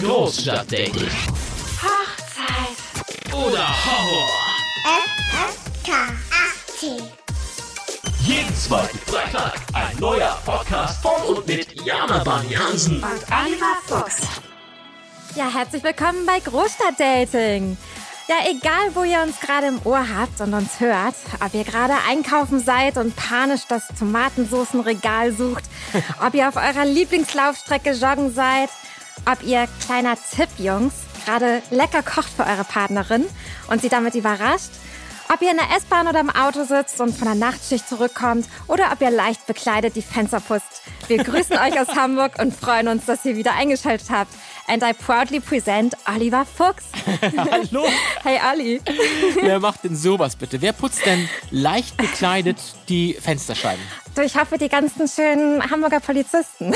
Großstadtdating. Hochzeit. Oder Horror. FSK 18. Jeden zweiten Freitag ein neuer Podcast von und mit Jana Bani Hansen. Und Oliver Fuchs. Ja, herzlich willkommen bei Großstadtdating. Ja, egal wo ihr uns gerade im Ohr habt und uns hört, ob ihr gerade einkaufen seid und panisch das Tomatensoßenregal sucht, ob ihr auf eurer Lieblingslaufstrecke joggen seid, ob ihr kleiner Tipp, Jungs, gerade lecker kocht für eure Partnerin und sie damit überrascht, ob ihr in der S-Bahn oder im Auto sitzt und von der Nachtschicht zurückkommt oder ob ihr leicht bekleidet die Fenster putzt. Wir grüßen euch aus Hamburg und freuen uns, dass ihr wieder eingeschaltet habt. And I proudly present Oliver Fuchs. Hallo, Hey Olli. wer macht denn sowas bitte? Wer putzt denn leicht bekleidet die Fensterscheiben? Du, ich hoffe, die ganzen schönen Hamburger Polizisten.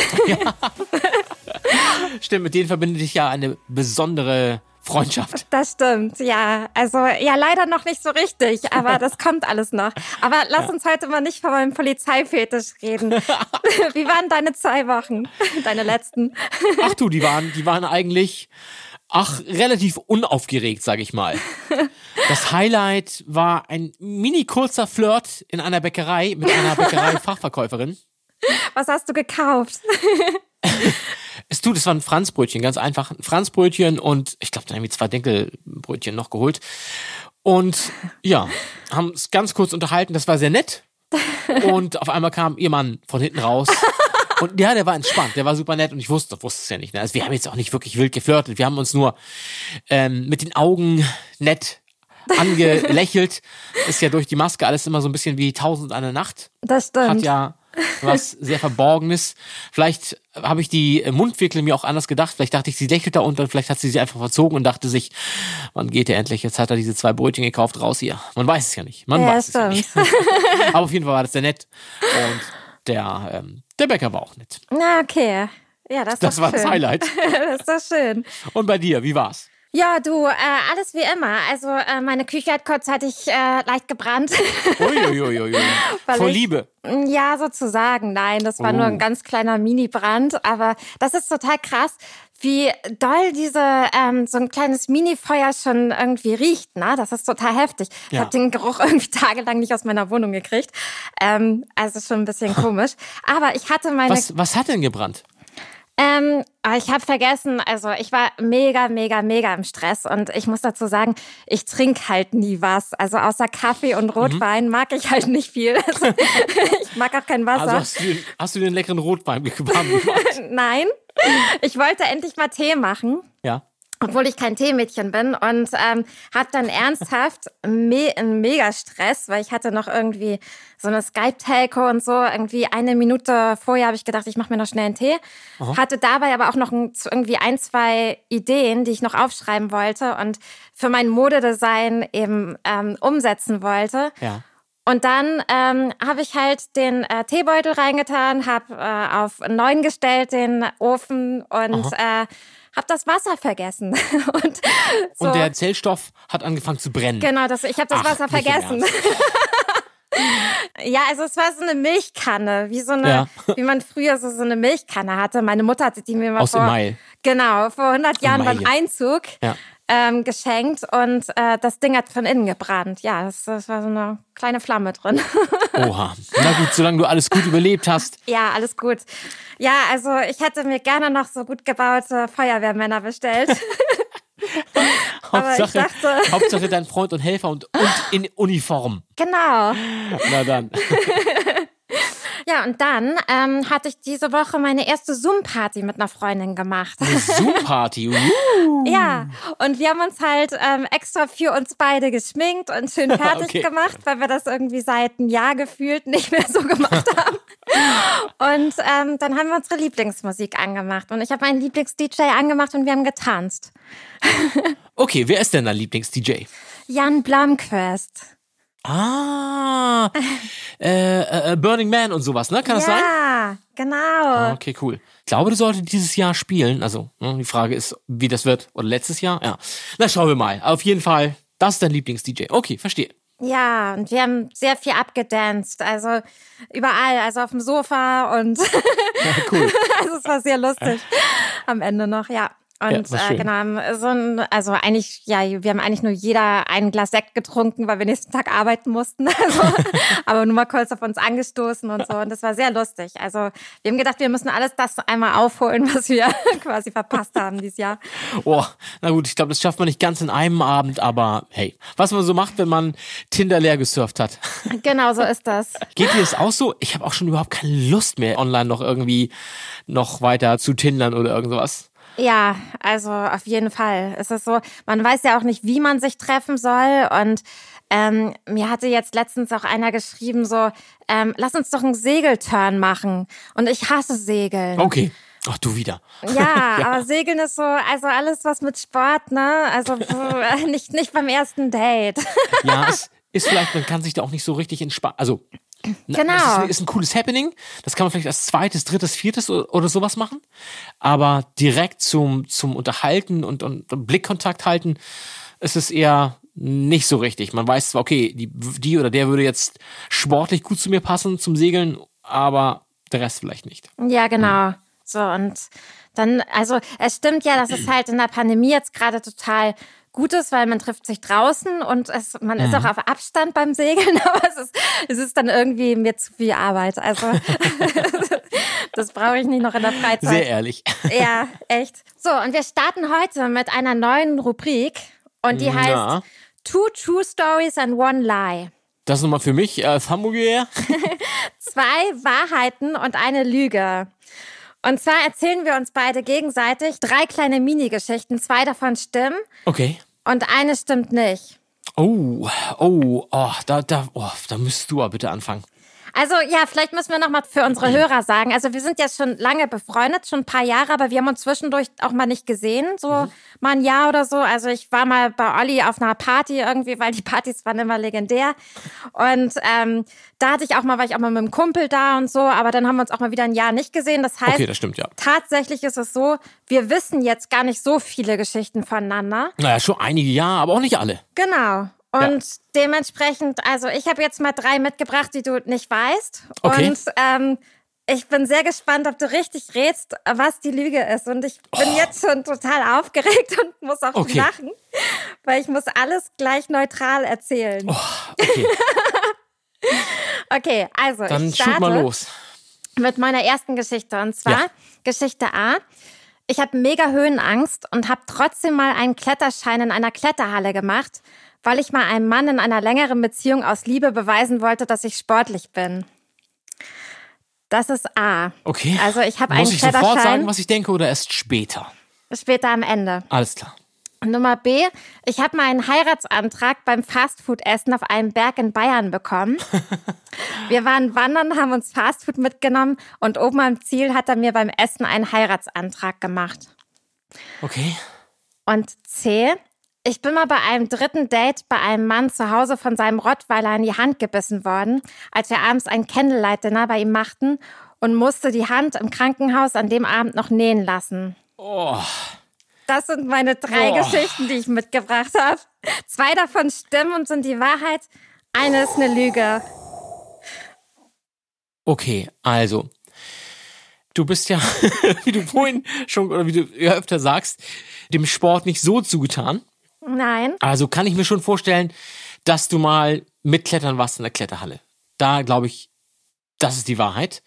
Stimmt, mit denen verbindet dich ja eine besondere Freundschaft. Das stimmt, ja. Also, ja, leider noch nicht so richtig, aber das kommt alles noch. Aber lass uns heute mal nicht von meinem Polizeifetisch reden. Wie waren deine zwei Wochen? Deine letzten? Ach du, die waren, die waren eigentlich, ach, relativ unaufgeregt, sag ich mal. Das Highlight war ein mini kurzer Flirt in einer Bäckerei mit einer Bäckerei-Fachverkäuferin. Was hast du gekauft? Es tut, es war ein Franzbrötchen, ganz einfach. Ein Franzbrötchen und ich glaube, dann irgendwie zwei Dinkelbrötchen noch geholt. Und ja, haben es ganz kurz unterhalten, das war sehr nett. Und auf einmal kam ihr Mann von hinten raus. Und ja, der war entspannt, der war super nett und ich wusste, wusste es ja nicht. Ne? Also wir haben jetzt auch nicht wirklich wild geflirtet, wir haben uns nur ähm, mit den Augen nett angelächelt. Ist ja durch die Maske alles immer so ein bisschen wie Tausend eine Nacht Das stimmt. hat ja was sehr Verborgenes. Vielleicht habe ich die Mundwinkel mir auch anders gedacht. Vielleicht dachte ich, sie lächelt da unten. Vielleicht hat sie sie einfach verzogen und dachte sich, wann geht er endlich? Jetzt hat er diese zwei Brötchen gekauft, raus hier. Man weiß es ja nicht. Man Ja, weiß es ja nicht. Aber auf jeden Fall war das sehr nett. Und der, ähm, der Bäcker war auch nett. Na, okay. Ja, das, Das war das schön. Highlight. das ist doch schön. Und bei dir, wie war's? Ja, du, äh, alles wie immer. Also äh, meine Küche hat kurzzeitig äh, leicht gebrannt. Uiuiuiui. Vor ich- Liebe. ja, sozusagen. Nein, das war nur ein Oh. ganz kleiner Mini-Brand. Aber das ist total krass, wie doll diese ähm, so ein kleines Mini-Feuer schon irgendwie riecht. Ne? Das ist total heftig. Ich Ja. habe den Geruch irgendwie tagelang nicht aus meiner Wohnung gekriegt. Ähm, also schon ein bisschen komisch. Aber ich hatte meine Was, was hat denn gebrannt? Ähm, ich habe vergessen, also ich war mega, mega, mega im Stress und ich muss dazu sagen, ich trinke halt nie was. Also außer Kaffee und Rotwein mag ich halt nicht viel. Also, ich mag auch kein Wasser. Also hast du, den, hast du den leckeren Rotwein gemacht? Nein, ich wollte endlich mal Tee machen. Ja. Obwohl ich kein Teemädchen bin und ähm, hatte dann ernsthaft me einen Mega-Stress, weil ich hatte noch irgendwie so eine Skype-Telco und so. Irgendwie eine Minute vorher habe ich gedacht, ich mache mir noch schnell einen Tee. Hatte dabei aber auch noch ein, irgendwie ein, zwei Ideen, die ich noch aufschreiben wollte und für mein Modedesign eben ähm, umsetzen wollte. Ja. Und dann ähm, habe ich halt den äh, Teebeutel reingetan, habe äh, auf neun gestellt den Ofen und äh, habe das Wasser vergessen. und so, Und der Zellstoff hat angefangen zu brennen. genau, das, ich habe das Ach, Wasser vergessen. ja, also es war so eine Milchkanne, wie so eine, Ja. wie man früher so, so eine Milchkanne hatte. Meine Mutter hatte die mir mal Aus vor, Email. genau, vor 100 Jahren beim. Einzug Ja. Ähm, geschenkt und äh, das Ding hat von innen gebrannt. Ja, das, das war so eine kleine Flamme drin. Oha. Na gut, solange du alles gut überlebt hast. Ja, alles gut. Ja, also ich hätte mir gerne noch so gut gebaute Feuerwehrmänner bestellt. Hauptsache, dachte- Hauptsache dein Freund und Helfer und, und in Uniform. genau. Na dann. Ja, und dann ähm, hatte ich diese Woche meine erste Zoom-Party mit einer Freundin gemacht. Eine Zoom-Party. Uh. Ja, und wir haben uns halt ähm, extra für uns beide geschminkt und schön fertig Okay. gemacht, weil wir das irgendwie seit einem Jahr gefühlt nicht mehr so gemacht haben. Und ähm, dann haben wir unsere Lieblingsmusik angemacht und ich habe meinen Lieblings-DJ angemacht und wir haben getanzt. Okay, wer ist denn dein Lieblings-DJ? Jan Blomqvist. Ah, äh, äh, Burning Man und sowas, ne? Kann das sein? Ja, genau. Okay, cool. Ich glaube, du solltest dieses Jahr spielen. Also, ne, die Frage ist, wie das wird. Oder letztes Jahr? Ja. Na, schauen wir mal. Auf jeden Fall, das ist dein Lieblings-DJ. Okay, verstehe. Ja, und wir haben sehr viel abgedanced. Also überall, also auf dem Sofa und cool. also es war sehr lustig am Ende noch, ja. Und war äh, genau, haben so ein, also eigentlich, ja, wir haben eigentlich nur jeder ein Glas Sekt getrunken, weil wir nächsten Tag arbeiten mussten. Also, aber nur mal kurz auf uns angestoßen und so. Und das war sehr lustig. Also wir haben gedacht, wir müssen alles das einmal aufholen, was wir quasi verpasst haben dieses Jahr. Oh, na gut, ich glaube, das schafft man nicht ganz in einem Abend, aber hey, was man so macht, wenn man Tinder leer gesurft hat. Genau so ist das. Geht dir das auch so? Ich habe auch schon überhaupt keine Lust mehr, online noch irgendwie noch weiter zu tindern oder irgendwas. Ja, also auf jeden Fall. Es ist so, man weiß ja auch nicht, wie man sich treffen soll. Und ähm, mir hatte jetzt letztens auch einer geschrieben, so, ähm, lass uns doch einen Segelturn machen. Und ich hasse Segeln. Okay. Ach, du wieder. Ja, aber Segeln ist so, also alles was mit Sport, ne? Also nicht, nicht beim ersten Date. Ja, es ist vielleicht, man kann sich da auch nicht so richtig entspannen. Also, Genau. Das ist, ist ein cooles Happening. Das kann man vielleicht als zweites, drittes, viertes oder, oder sowas machen. Aber direkt zum, zum Unterhalten und, und, und Blickkontakt halten, ist es eher nicht so richtig. Man weiß zwar, okay, die, die oder der würde jetzt sportlich gut zu mir passen zum Segeln, aber der Rest vielleicht nicht. Ja, genau. So, und dann, also es stimmt ja, dass es halt in der Pandemie jetzt gerade total gut ist, weil man trifft sich draußen und es, man ist auch auf Abstand beim Segeln, aber es ist, es ist dann irgendwie mir zu viel Arbeit. Also das brauche ich nicht noch in der Freizeit. Sehr ehrlich. Ja, echt. So, und wir starten heute mit einer neuen Rubrik und die heißt Ja. Two True Stories and One Lie. Das ist nochmal für mich als Hamburger. Zwei Wahrheiten und eine Lüge. Und zwar erzählen wir uns beide gegenseitig drei kleine Mini-Geschichten. Zwei davon stimmen Okay. und eine stimmt nicht. Oh, oh, oh, da, da, oh, da müsst du aber bitte anfangen. Also ja, vielleicht müssen wir noch mal für unsere Hörer sagen. Also wir sind jetzt schon lange befreundet, schon ein paar Jahre, aber wir haben uns zwischendurch auch mal nicht gesehen, so mal ein Jahr oder so. Also ich war mal bei Olli auf einer Party irgendwie, weil die Partys waren immer legendär. Und ähm, da hatte ich auch mal, war ich auch mal mit einem Kumpel da und so, aber dann haben wir uns auch mal wieder ein Jahr nicht gesehen. Das heißt, Okay, das stimmt, ja. tatsächlich ist es so, wir wissen jetzt gar nicht so viele Geschichten voneinander. Naja, schon einige Jahre, aber auch nicht alle. Genau. Und dementsprechend, also ich habe jetzt mal drei mitgebracht, die du nicht weißt. Okay. Und ähm, ich bin sehr gespannt, ob du richtig rätst, was die Lüge ist. Und ich bin jetzt schon total aufgeregt und muss auch Oh. Okay. lachen, weil ich muss alles gleich neutral erzählen. Okay, Okay, also dann ich starte mal los. mit meiner ersten Geschichte. Und zwar Ja. Geschichte A. Ich habe mega Höhenangst und habe trotzdem mal einen Kletterschein in einer Kletterhalle gemacht, weil ich mal einem Mann in einer längeren Beziehung aus Liebe beweisen wollte, dass ich sportlich bin. Das ist A. Okay. Also ich habe einen Muss ich sofort sagen, was ich denke, oder erst später? später am Ende. Alles klar. Nummer B. Ich habe meinen Heiratsantrag beim Fastfood-Essen auf einem Berg in Bayern bekommen. Wir waren wandern, haben uns Fastfood mitgenommen und oben am Ziel hat er mir beim Essen einen Heiratsantrag gemacht. Okay. Und C. Ich bin mal bei einem dritten Date bei einem Mann zu Hause von seinem Rottweiler in die Hand gebissen worden, als wir abends ein Candlelight-Dinner bei ihm machten und musste die Hand im Krankenhaus an dem Abend noch nähen lassen. Oh, Das sind meine drei Boah. Geschichten, die ich mitgebracht habe. Zwei davon stimmen und sind die Wahrheit. Eine ist eine Lüge. okay, also. Du bist ja, wie du vorhin schon, oder wie du ja öfter sagst, dem Sport nicht so zugetan. Nein. Also kann ich mir schon vorstellen, dass du mal mitklettern warst in der Kletterhalle. Da glaube ich, das ist die Wahrheit.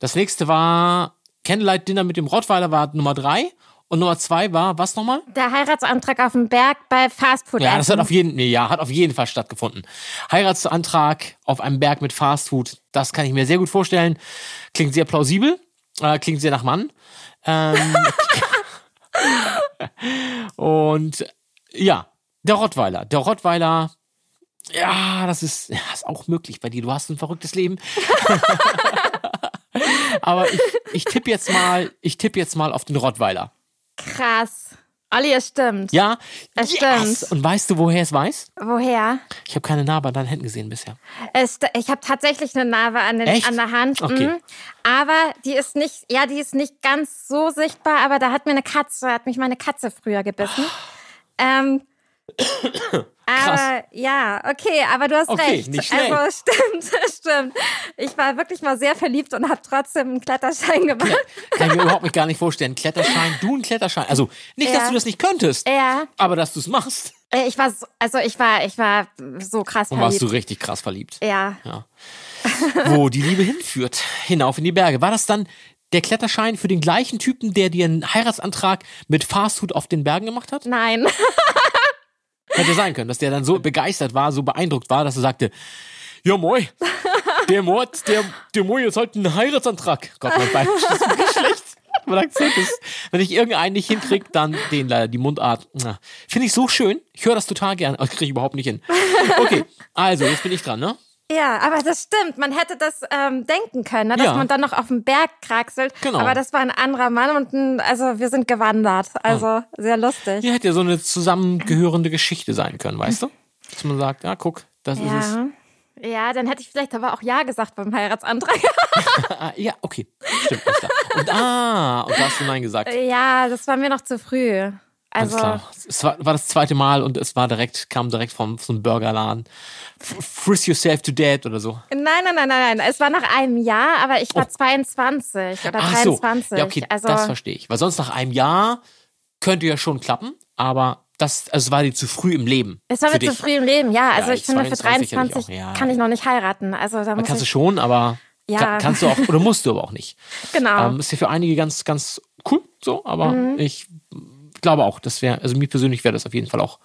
Das nächste war Candlelight Dinner mit dem Rottweiler war Nummer drei. Und Nummer zwei war, was nochmal? Der Heiratsantrag auf dem Berg bei Fastfood. Ja, das hat auf jeden, nee, ja, hat auf jeden Fall stattgefunden. Heiratsantrag auf einem Berg mit Fastfood, das kann ich mir sehr gut vorstellen. Klingt sehr plausibel, äh, klingt sehr nach Mann. Ähm, und ja, der Rottweiler, der Rottweiler, ja, das ist, ja, ist auch möglich bei dir. Du hast ein verrücktes Leben. Aber ich, ich tippe jetzt mal, ich tippe jetzt mal auf den Rottweiler. Krass. Olli, es stimmt. Ja, Es yes. stimmt. Und weißt du, woher es weiß? Woher? Ich habe keine Narbe an deinen Händen gesehen bisher. Es, ich habe tatsächlich eine Narbe an, den, Echt? an der Hand. Okay. mhm. Aber die ist nicht, ja, die ist nicht ganz so sichtbar, aber da hat mir eine Katze, hat mich meine Katze früher gebissen. Ähm, Krass. Aber ja, okay, aber du hast Okay, recht. nicht schlecht. Also stimmt, stimmt. Ich war wirklich mal sehr verliebt und habe trotzdem einen Kletterschein gemacht. Kann ich mir überhaupt nicht gar nicht vorstellen. Kletterschein, du ein Kletterschein. Also nicht, dass Ja. du das nicht könntest, Ja, aber dass du es machst. äh, ich war so, also ich war, ich war so krass Und warst du verliebt. richtig krass verliebt. Ja, Ja. Wo die Liebe hinführt, hinauf in die Berge. War das dann der Kletterschein für den gleichen Typen, der dir einen Heiratsantrag mit Fastfood auf den Bergen gemacht hat? nein. Hätte sein können, dass der dann so begeistert war, so beeindruckt war, dass er sagte, ja moi, der Mord, der, der moi jetzt halt einen Heiratsantrag. Gott, mein Bein ist wirklich schlecht. Mein Akzent ist, wenn ich irgendeinen nicht hinkriege, dann den leider, die Mundart. Finde ich so schön. Ich höre das total gern, aber kriege ich überhaupt nicht hin. Okay, also, jetzt bin ich dran, ne? Ja, aber das stimmt. Man hätte das ähm, denken können, ne? dass Ja. man dann noch auf den Berg kraxelt. Genau. Aber das war ein anderer Mann und ein, also wir sind gewandert. Also sehr lustig. Hier hätte ja so eine zusammengehörende Geschichte sein können, weißt du? Dass man sagt, ja, guck, das ist es. Ja. Ja, dann hätte ich vielleicht aber auch Ja gesagt beim Heiratsantrag. Ah, ja, okay. Stimmt. Und, ah, und da hast du Nein gesagt. ja, das war mir noch zu früh. Alles Also, klar. Es war, war das zweite Mal und es war direkt, kam direkt vom so einem Burgerladen. F- Friss yourself to death oder so. nein, nein, nein, nein, nein. Es war nach einem Jahr, aber ich war 22 oder Oh. Ach so. 23. Ja, okay, also, das verstehe ich. Weil sonst nach einem Jahr könnte ja schon klappen, aber das, also es war dir zu früh im Leben. es war mir zu früh im Leben, ja. Also Ja, ich finde, für 22 hätte ich 23 auch, ja. kann ich noch nicht heiraten. Also da muss kannst du ich, schon, aber Ja. ka- kannst du auch, oder musst du aber auch nicht. genau. Ähm, ist ja für einige ganz, ganz cool, so, aber Mhm. ich glaube auch, das wäre, also mir persönlich wäre das auf jeden Fall auch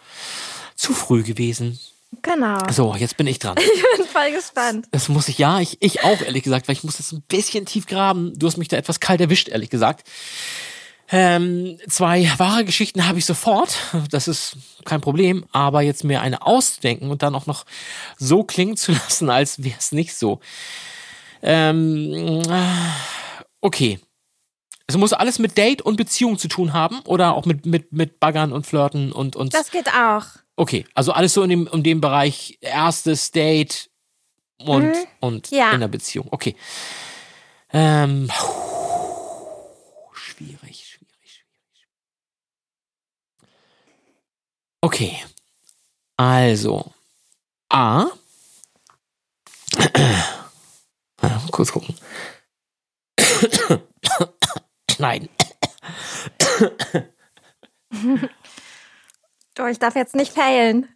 zu früh gewesen. genau. So, jetzt bin ich dran. Ich bin voll gespannt. Das muss ich, ja, ich, ich auch, ehrlich gesagt, weil ich muss jetzt ein bisschen tief graben. Du hast mich da etwas kalt erwischt, ehrlich gesagt. Ähm, zwei wahre Geschichten habe ich sofort. Das ist kein Problem. Aber jetzt mir eine auszudenken und dann auch noch so klingen zu lassen, als wäre es nicht so. Ähm, äh, okay. Es muss alles mit Date und Beziehung zu tun haben oder auch mit, mit, mit Baggern und Flirten und, und Das geht auch. Okay, also alles so in dem, in dem Bereich erstes Date und, und Ja. in der Beziehung. Okay. Ähm, schwierig, schwierig, schwierig. Okay. Also, A. Ah, Kurz gucken. Schneiden. Du, ich darf jetzt nicht failen.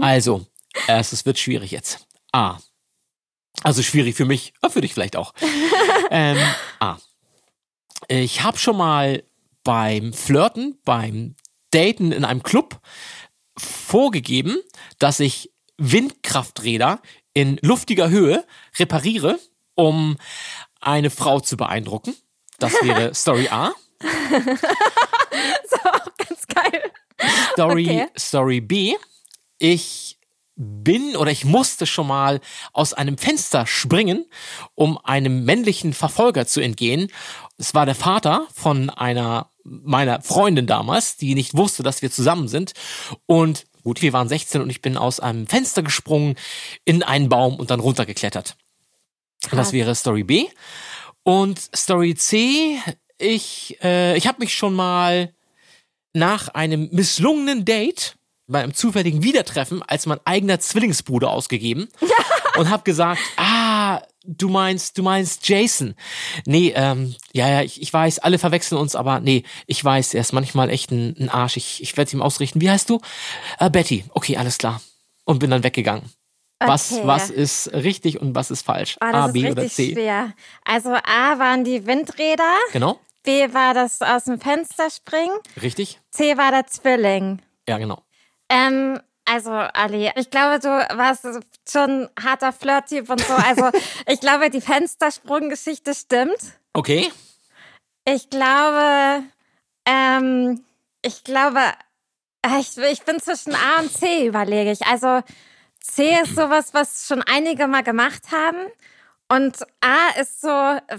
Also, es wird schwierig jetzt. A. Also schwierig für mich, aber für dich vielleicht auch. ähm, A. Ich habe schon mal beim Flirten, beim Daten in einem Club vorgegeben, dass ich Windkrafträder in luftiger Höhe repariere, um eine Frau zu beeindrucken. Das wäre Story A. So, ganz geil. Story, Okay. Story B. Ich bin oder ich musste schon mal aus einem Fenster springen, um einem männlichen Verfolger zu entgehen. Es war der Vater von einer meiner Freundin damals, die nicht wusste, dass wir zusammen sind. Und gut, wir waren 16 und ich bin aus einem Fenster gesprungen in einen Baum und dann runtergeklettert. Das wäre Story B. Und Story C, ich, äh, ich habe mich schon mal nach einem misslungenen Date bei einem zufälligen Wiedertreffen als mein eigener Zwillingsbruder ausgegeben und habe gesagt, ah, du meinst, du meinst Jason. Nee, ähm, ja, ja, ich, ich weiß, alle verwechseln uns, aber nee, ich weiß, er ist manchmal echt ein, ein Arsch. Ich, ich werde ihm ausrichten. Wie heißt du? Äh, Betty. Okay, alles klar. Und bin dann weggegangen. Was, Okay. was ist richtig und was ist falsch? Oh, A, B oder C? schwer. Also A waren die Windräder, Genau, B war das aus dem Fenster springen, richtig? C war der Zwilling. Ja, genau. Ähm, also Ali, ich glaube, du warst schon ein harter Flirt-Typ und so. Also ich glaube, die Fenstersprung-Geschichte stimmt. Okay. Ich glaube, ähm, ich glaube, äh, ich, ich bin zwischen A und C, überlege ich. Also C ist sowas, was schon einige mal gemacht haben. Und A ist so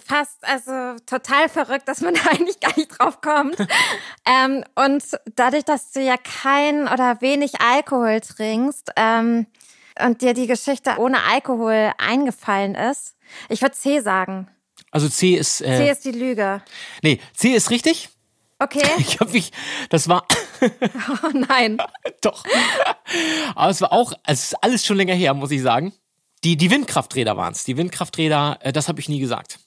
fast, also total verrückt, dass man da eigentlich gar nicht drauf kommt. ähm, und dadurch, dass du ja kein oder wenig Alkohol trinkst ähm, und dir die Geschichte ohne Alkohol eingefallen ist, ich würde C sagen. Also C ist, äh, C ist die Lüge. nee, C ist richtig. Okay. Ich habe mich, das war, Oh nein. Doch. Aber es war auch, es ist alles schon länger her, muss ich sagen. Die, die Windkrafträder waren es. Die Windkrafträder, äh, das habe ich nie gesagt.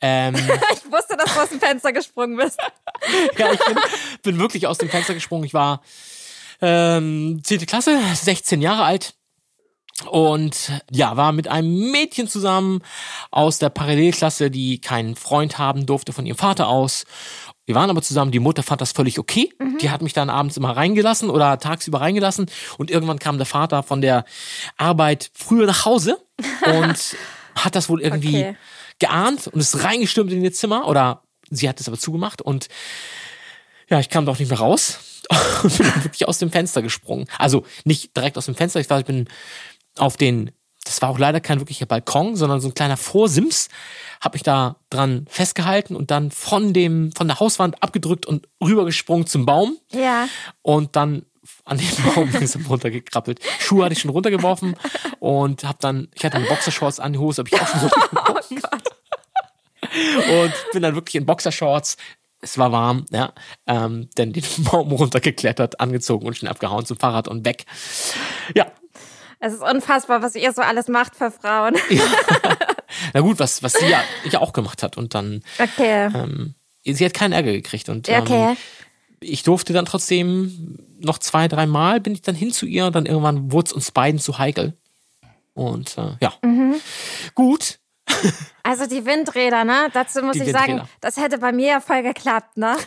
Ähm, Ich wusste, dass du aus dem Fenster gesprungen bist. ja, ich bin, bin wirklich aus dem Fenster gesprungen. Ich war ähm, 10. Klasse, 16 Jahre alt. Und ja, war mit einem Mädchen zusammen aus der Parallelklasse, die keinen Freund haben durfte von ihrem Vater aus. Wir waren aber zusammen, die Mutter fand das völlig okay. Die hat mich dann abends immer reingelassen oder tagsüber reingelassen. Und irgendwann kam der Vater von der Arbeit früher nach Hause und hat das wohl irgendwie Okay. geahnt und ist reingestürmt in ihr Zimmer. Oder sie hat es aber zugemacht und ja, ich kam doch nicht mehr raus und bin wirklich aus dem Fenster gesprungen. Also nicht direkt aus dem Fenster, ich war, ich bin auf den, das war auch leider kein wirklicher Balkon, sondern so ein kleiner Vorsims, habe mich da dran festgehalten und dann von dem, von der Hauswand abgedrückt und rübergesprungen zum Baum Ja. und dann an den Baum langsam runtergekrabbelt. Schuhe hatte ich schon runtergeworfen und habe dann, ich hatte eine Boxershorts an die Hose, habe ich auch schon so runtergeworfen. Und bin dann wirklich in Boxershorts. Es war warm, ja, ähm, denn den Baum runtergeklettert, angezogen und schnell abgehauen zum Fahrrad und weg. Ja, Es ist unfassbar, was ihr so alles macht für Frauen. na gut, was, was sie ja, ja auch gemacht hat. Und dann, Okay. ähm, sie hat keinen Ärger gekriegt. Und ähm, Okay. ich durfte dann trotzdem noch zwei, dreimal bin ich dann hin zu ihr und dann irgendwann wurde es uns beiden zu heikel. Und äh, ja. Mhm. Gut. Also die Windräder, ne? Dazu muss Die ich sagen, Windräder. das hätte bei mir ja voll geklappt, ne?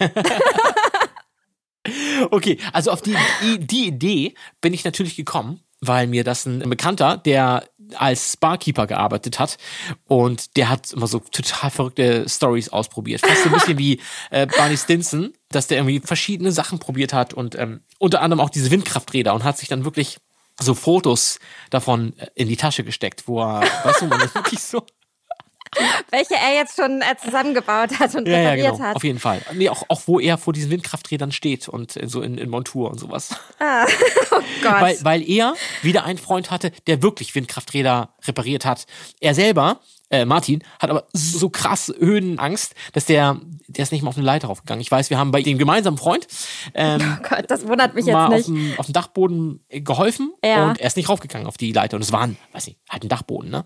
Okay, also auf die, die Idee bin ich natürlich gekommen, weil mir das ein Bekannter, der als Barkeeper gearbeitet hat und der hat immer so total verrückte Stories ausprobiert. Fast so ein bisschen wie äh, Barney Stinson, dass der irgendwie verschiedene Sachen probiert hat und ähm, unter anderem auch diese Windkrafträder und hat sich dann wirklich so Fotos davon äh, in die Tasche gesteckt, wo er, weißt du, man ist wirklich so. Welche er jetzt schon äh, zusammengebaut hat und Ja, ja, repariert genau, hat. auf jeden Fall. Nee, auch, auch wo er vor diesen Windkrafträdern steht und äh, so in, in Montur und sowas. Oh Gott. weil, weil er wieder einen Freund hatte, der wirklich Windkrafträder repariert hat. Er selber, äh, Martin, hat aber so krass Höhenangst, dass der, der ist nicht mal auf eine Leiter raufgegangen. Ich weiß, wir haben bei dem gemeinsamen Freund ähm, oh Gott, das wundert mich mal jetzt auf nicht. dem, auf dem Dachboden äh, geholfen Ja. und er ist nicht raufgegangen auf die Leiter. Und es war ein, weiß nicht, halt ein Dachboden, ne?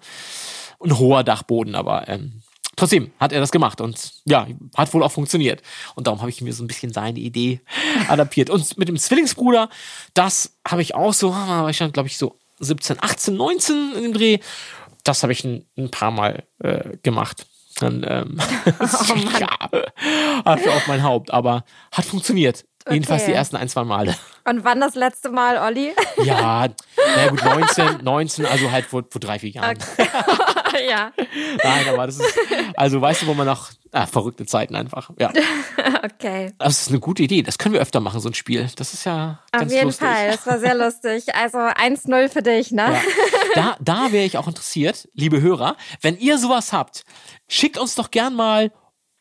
Ein hoher Dachboden, aber ähm, trotzdem hat er das gemacht und ja, hat wohl auch funktioniert. Und darum habe ich mir so ein bisschen seine Idee adaptiert. Und mit dem Zwillingsbruder, das habe ich auch so, ah, war ich dann, glaube ich, so 17, 18, 19 in dem Dreh. Das habe ich ein, ein paar Mal äh, gemacht. Dann, ähm, Oh ja, Asche auf mein Haupt, aber hat funktioniert. Jedenfalls Okay. die ersten ein, zwei Male. Und wann das letzte Mal, Olli? Ja, na gut, 19, 19, also halt vor, vor drei, vier Jahren. ja, Nein, aber das ist, also weißt du, wo man noch, ah, verrückte Zeiten einfach. Ja, okay. das ist eine gute Idee. Das können wir öfter machen, so ein Spiel. Das ist ja Auf ganz jeden lustig. Fall, das war sehr lustig. Also 1-0 für dich, ne? Ja. Da, da wäre ich auch interessiert, liebe Hörer, wenn ihr sowas habt, schickt uns doch gern mal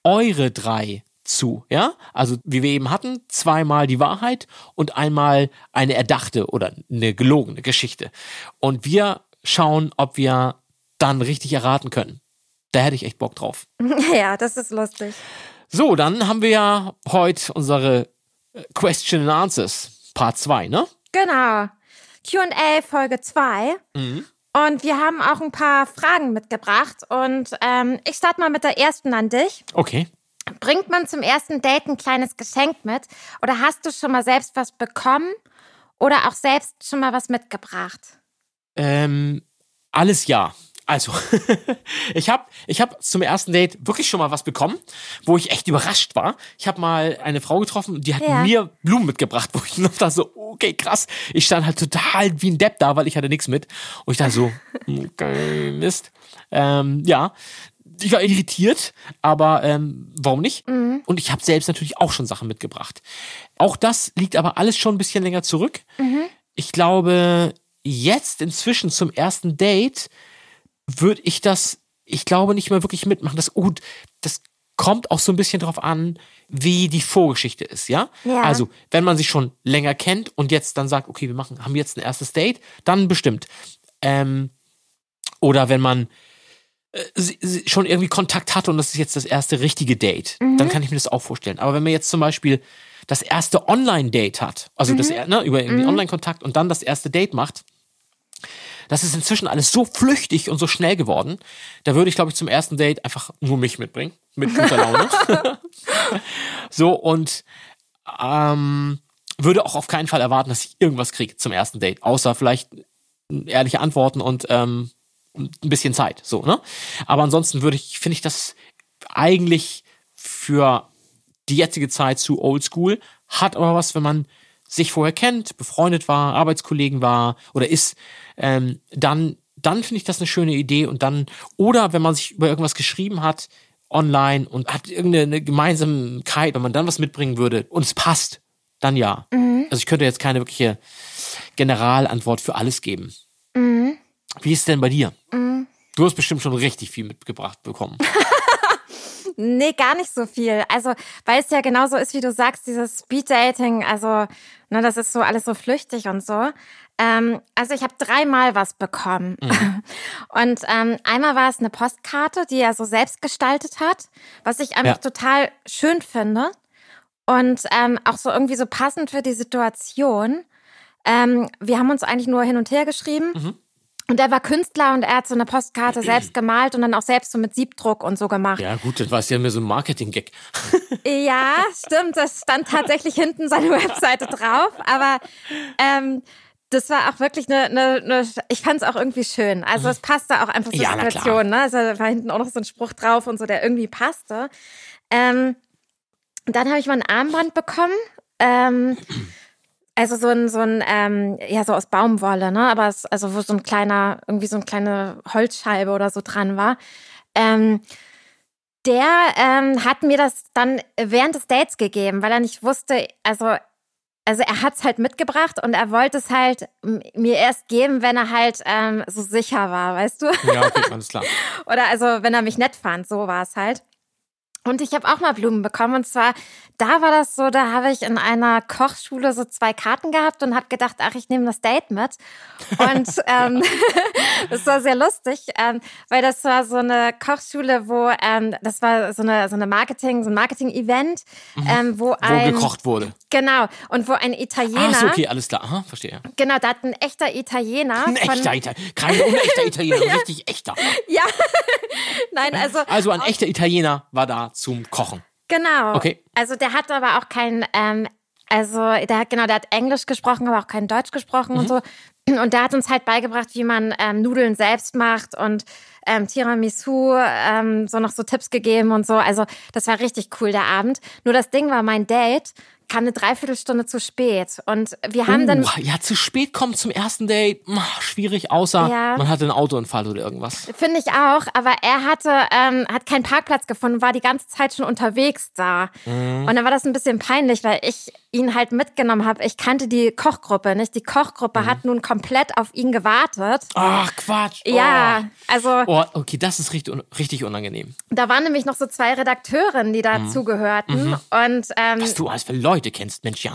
eure drei zu, ja? Also, wie wir eben hatten, zweimal die Wahrheit und einmal eine erdachte oder eine gelogene Geschichte. Und wir schauen, ob wir dann richtig erraten können. Da hätte ich echt Bock drauf. Ja, das ist lustig. So, dann haben wir ja heute unsere äh, Question and Answers Part 2, ne? Genau. QA Folge 2. Mhm. Und wir haben auch ein paar Fragen mitgebracht. Und ähm, ich starte mal mit der ersten an dich. Okay. Bringt man zum ersten Date ein kleines Geschenk mit? Oder hast du schon mal selbst was bekommen? Oder auch selbst schon mal was mitgebracht? Ähm, alles ja. Also, ich habe ich hab zum ersten Date wirklich schon mal was bekommen, wo ich echt überrascht war. Ich habe mal eine Frau getroffen, die hat Ja. mir Blumen mitgebracht, wo ich noch da so, okay, krass. Ich stand halt total wie ein Depp da, weil ich hatte nichts mit. Und ich dachte so, okay, Mist. Ähm, ja, ich war irritiert, aber ähm, warum nicht? Und ich habe selbst natürlich auch schon Sachen mitgebracht. Auch das liegt aber alles schon ein bisschen länger zurück. Ich glaube, jetzt inzwischen zum ersten Date würde ich das, ich glaube, nicht mehr wirklich mitmachen. Das, gut, das kommt auch so ein bisschen drauf an, wie die Vorgeschichte ist, ja? Ja. Also, wenn man sich schon länger kennt und jetzt dann sagt, okay, wir machen, haben jetzt ein erstes Date, dann bestimmt. Ähm, oder wenn man äh, sie- sie schon irgendwie Kontakt hatte und das ist jetzt das erste richtige Date, dann kann ich mir das auch vorstellen. Aber wenn man jetzt zum Beispiel das erste Online-Date hat, also das, ne, über irgendwie Online-Kontakt und dann das erste Date macht, das ist inzwischen alles so flüchtig und so schnell geworden. Da würde ich, glaube ich, zum ersten Date einfach nur mich mitbringen. Mit guter Laune. so, und ähm, würde auch auf keinen Fall erwarten, dass ich irgendwas kriege zum ersten Date. Außer vielleicht ehrliche Antworten und ähm, ein bisschen Zeit. So, ne? Aber ansonsten würde ich, finde ich das eigentlich für die jetzige Zeit zu oldschool. Hat aber was, wenn man sich vorher kennt, befreundet war, Arbeitskollegen war oder ist, ähm, dann, dann finde ich das eine schöne Idee und dann, oder wenn man sich über irgendwas geschrieben hat, online und hat irgendeine Gemeinsamkeit, wenn man dann was mitbringen würde und es passt, dann ja. Also ich könnte jetzt keine wirkliche Generalantwort für alles geben. Wie ist es denn bei dir? Du hast bestimmt schon richtig viel mitgebracht bekommen. Nee, gar nicht so viel. Also, weil es ja genauso ist, wie du sagst, dieses Speed-Dating, also, ne, das ist so alles so flüchtig und so. Ähm, also, ich habe dreimal was bekommen. Und ähm, einmal war es eine Postkarte, die er so selbst gestaltet hat, was ich einfach Ja. total schön finde. Und ähm, auch so irgendwie so passend für die Situation. Ähm, wir haben uns eigentlich nur hin und her geschrieben. Und er war Künstler und er hat so eine Postkarte selbst gemalt und dann auch selbst so mit Siebdruck und so gemacht. Ja, gut, das war ja mir so ein Marketing-Gag. Ja, stimmt. Das stand tatsächlich hinten seine Webseite drauf. Aber ähm, das war auch wirklich eine, eine, eine ich fand es auch irgendwie schön. Also es passte auch einfach zur Ja. Situation. Ne? Also da war hinten auch noch so ein Spruch drauf und so, der irgendwie passte. Ähm, dann habe ich mal ein Armband bekommen. Ähm, also so ein, so ein, ähm, ja, so aus Baumwolle, ne? Aber es, also wo so ein kleiner, irgendwie so eine kleine Holzscheibe oder so dran war. Ähm, der ähm, hat mir das dann während des Dates gegeben, weil er nicht wusste, also, also er hat es halt mitgebracht und er wollte es halt mir erst geben, wenn er halt ähm, so sicher war, weißt du? Ja, okay, alles klar. Oder also, wenn er mich nett fand, so war es halt. Und ich habe auch mal Blumen bekommen. Und zwar, da war das so, da habe ich in einer Kochschule so zwei Karten gehabt und habe gedacht, ach, ich nehme das Date mit. Und ähm, das war sehr lustig, ähm, weil das war so eine Kochschule, wo, ähm, das war so eine, so eine Marketing, so ein Marketing-Event, ähm, wo Wo ein, gekocht wurde. genau, und wo ein Italiener, Ah, so, okay, alles klar. Aha, verstehe. genau, da hat ein echter Italiener Ein echter Italiener. Kein unechter Italiener, ein richtig echter. ja, nein, also, Also ein echter Italiener war da zum Kochen. Genau. Okay. Also der hat aber auch kein, ähm, also der hat genau, der hat Englisch gesprochen, aber auch kein Deutsch gesprochen Mhm. und so. Und der hat uns halt beigebracht, wie man ähm, Nudeln selbst macht und ähm, Tiramisu, ähm, so noch so Tipps gegeben und so. Also das war richtig cool der Abend. Nur das Ding war, mein Date kam eine Dreiviertelstunde zu spät und wir haben dann Uh, ja, zu spät kommen zum ersten Date, schwierig, außer Ja. man hatte einen Autounfall oder irgendwas. Finde ich auch, aber er hatte, ähm, hat keinen Parkplatz gefunden, war die ganze Zeit schon unterwegs da. Mhm. Und dann war das ein bisschen peinlich, weil ich ihn halt mitgenommen habe. Ich kannte die Kochgruppe nicht. Die Kochgruppe Mhm. hat nun komplett auf ihn gewartet. Ach, Quatsch. Oh. Ja, also Oh, okay, das ist richtig, richtig unangenehm. da waren nämlich noch so zwei Redakteurinnen, die Mhm. dazugehörten. Und, ähm, Was du alles für Leute kennst, Mensch, ja.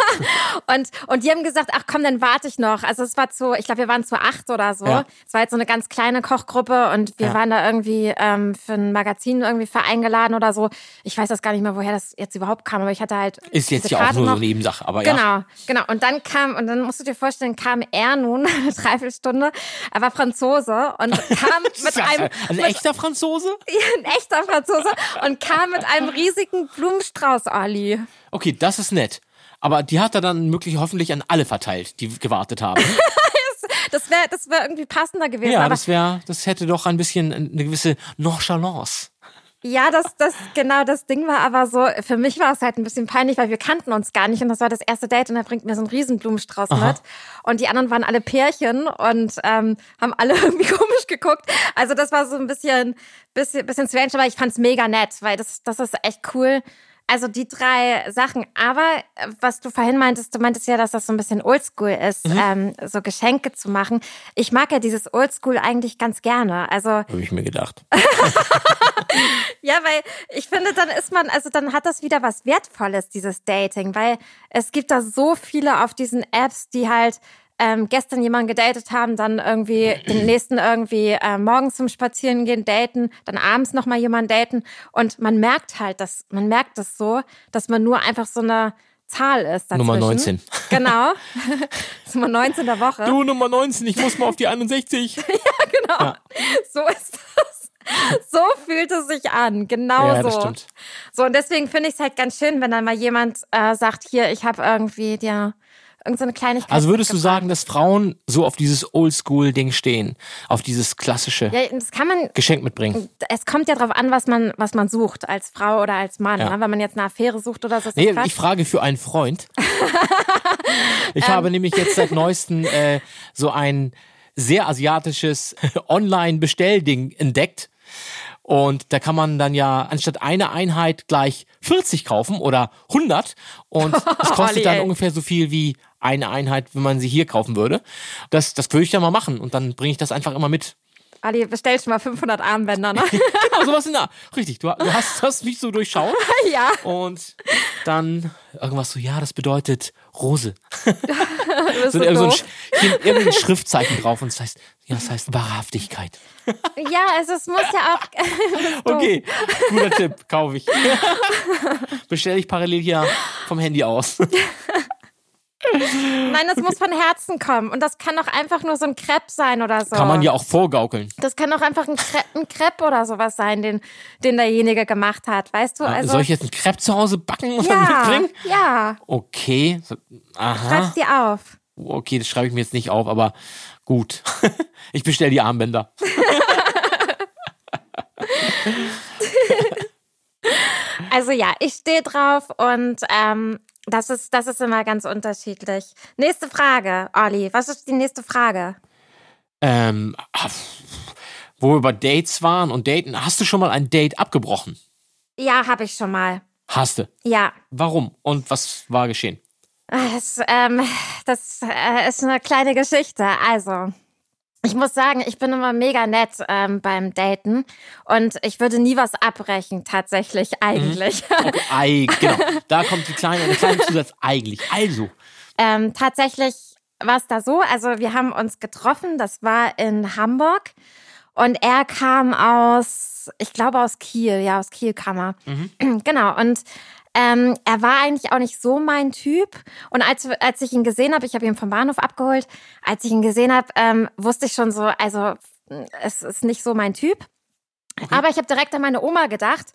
und, und die haben gesagt, ach komm, dann warte ich noch. Also es war zu, ich glaube, wir waren zu acht oder so. Ja. Es war jetzt so eine ganz kleine Kochgruppe und wir Ja. waren da irgendwie ähm, für ein Magazin irgendwie vereingeladen oder so. Ich weiß das gar nicht mehr, woher das jetzt überhaupt kam, aber ich hatte halt. Ist jetzt ja auch nur so eine Nebensache, aber ja. Genau, genau. Und dann kam, und dann musst du dir vorstellen, kam er nun eine Dreiviertelstunde, er war Franzose und kam mit einem, Ein echter Franzose? ein echter Franzose und kam mit einem riesigen Blumenstrauß, Olli. Okay, das ist nett. Aber die hat er dann möglich hoffentlich an alle verteilt, die gewartet haben. Das wäre das wär irgendwie passender gewesen. ja, das wäre, das hätte doch ein bisschen eine gewisse Nonchalance. Ja, das, das, genau, das Ding war aber so, für mich war es halt ein bisschen peinlich, weil wir kannten uns gar nicht und das war das erste Date und er bringt mir so einen Riesenblumenstrauß mit und die anderen waren alle Pärchen und ähm, haben alle irgendwie komisch geguckt. Also das war so ein bisschen, bisschen, bisschen strange, aber ich fand's mega nett, weil das, das ist echt cool. Also die drei Sachen. Aber äh, was du vorhin meintest, du meintest ja, dass das so ein bisschen oldschool ist, ähm, so Geschenke zu machen. Ich mag ja dieses oldschool eigentlich ganz gerne. Also Habe ich mir gedacht. ja, weil ich finde, dann ist man, also dann hat das wieder was Wertvolles, dieses Dating, weil es gibt da so viele auf diesen Apps, die halt ähm, gestern jemanden gedatet haben, dann irgendwie den nächsten irgendwie äh, morgens zum Spazierengehen daten, dann abends nochmal jemanden daten. Und man merkt halt, dass man merkt das so, dass man nur einfach so eine Zahl ist. Dazwischen. Nummer 19. Genau. Nummer 19 der Woche. Du, Nummer 19, ich muss mal auf die 61. genau. So ist das. So fühlt es sich an, genau Ja, so. das stimmt. So, und deswegen finde ich es halt ganz schön, wenn dann mal jemand äh, sagt, hier, ich habe irgendwie dir irgendeine Kleinigkeit. Also würdest du sagen, dass Frauen so auf dieses Oldschool-Ding stehen? Auf dieses klassische Ja, das kann man. Geschenk mitbringen? Es kommt ja darauf an, was man, was man sucht, als Frau oder als Mann. Ja. Ne? Wenn man jetzt eine Affäre sucht oder so. Nee, ich frage für einen Freund. Ich Ähm. habe nämlich jetzt seit neuestem äh, so ein sehr asiatisches Online-Bestellding entdeckt. Und da kann man dann ja anstatt eine Einheit gleich 40 kaufen oder 100. Und es kostet dann ungefähr so viel wie eine Einheit, wenn man sie hier kaufen würde. Das, das würde ich dann mal machen. Und dann bringe ich das einfach immer mit. Ali, bestell schon mal 500 Armbänder, ne? Genau, sowas in der. Richtig, du, du hast das mich so durchschaut. ja. Und dann irgendwas so, ja, das bedeutet Rose. Du So, so irgend so ein, irgendein Schriftzeichen drauf und das heißt, ja, das heißt Wahrhaftigkeit. Ja, also es muss ja auch. Okay, guter Tipp, kaufe ich. Bestelle ich parallel hier vom Handy aus. Nein, das muss von Herzen kommen. Und das kann auch einfach nur so ein Crepe sein oder so. Kann man ja auch vorgaukeln. Das kann auch einfach ein Crepe, ein Crepe oder sowas sein, den, den derjenige gemacht hat. Weißt du? Also, Soll ich jetzt einen Crepe zu Hause backen und ja, mitbringen? ja. Okay, aha. Schreib's dir auf. Okay, das schreibe ich mir jetzt nicht auf, aber gut. Ich bestelle die Armbänder. Also ja, ich stehe drauf und ähm, das ist, das ist immer ganz unterschiedlich. Nächste Frage, Olli. Was ist die nächste Frage? Ähm, wo wir über Dates waren und Daten. Hast du schon mal ein Date abgebrochen? Ja, habe ich schon mal. Hast du. Ja. Warum? Und was war geschehen? Das, ähm, das äh, ist eine kleine Geschichte. Also, ich muss sagen, ich bin immer mega nett ähm, beim Daten und ich würde nie was abbrechen, tatsächlich, eigentlich. Okay, ei, genau. Da kommt die kleine, der kleine Zusatz eigentlich. Also, ähm, tatsächlich war es da so, also wir haben uns getroffen, das war in Hamburg und er kam aus, ich glaube aus Kiel, ja, aus Kiel kam er. Genau, und ähm, er war eigentlich auch nicht so mein Typ. Und als, als ich ihn gesehen habe, ich habe ihn vom Bahnhof abgeholt, als ich ihn gesehen habe, ähm, wusste ich schon so, also es ist nicht so mein Typ. Aber ich habe direkt an meine Oma gedacht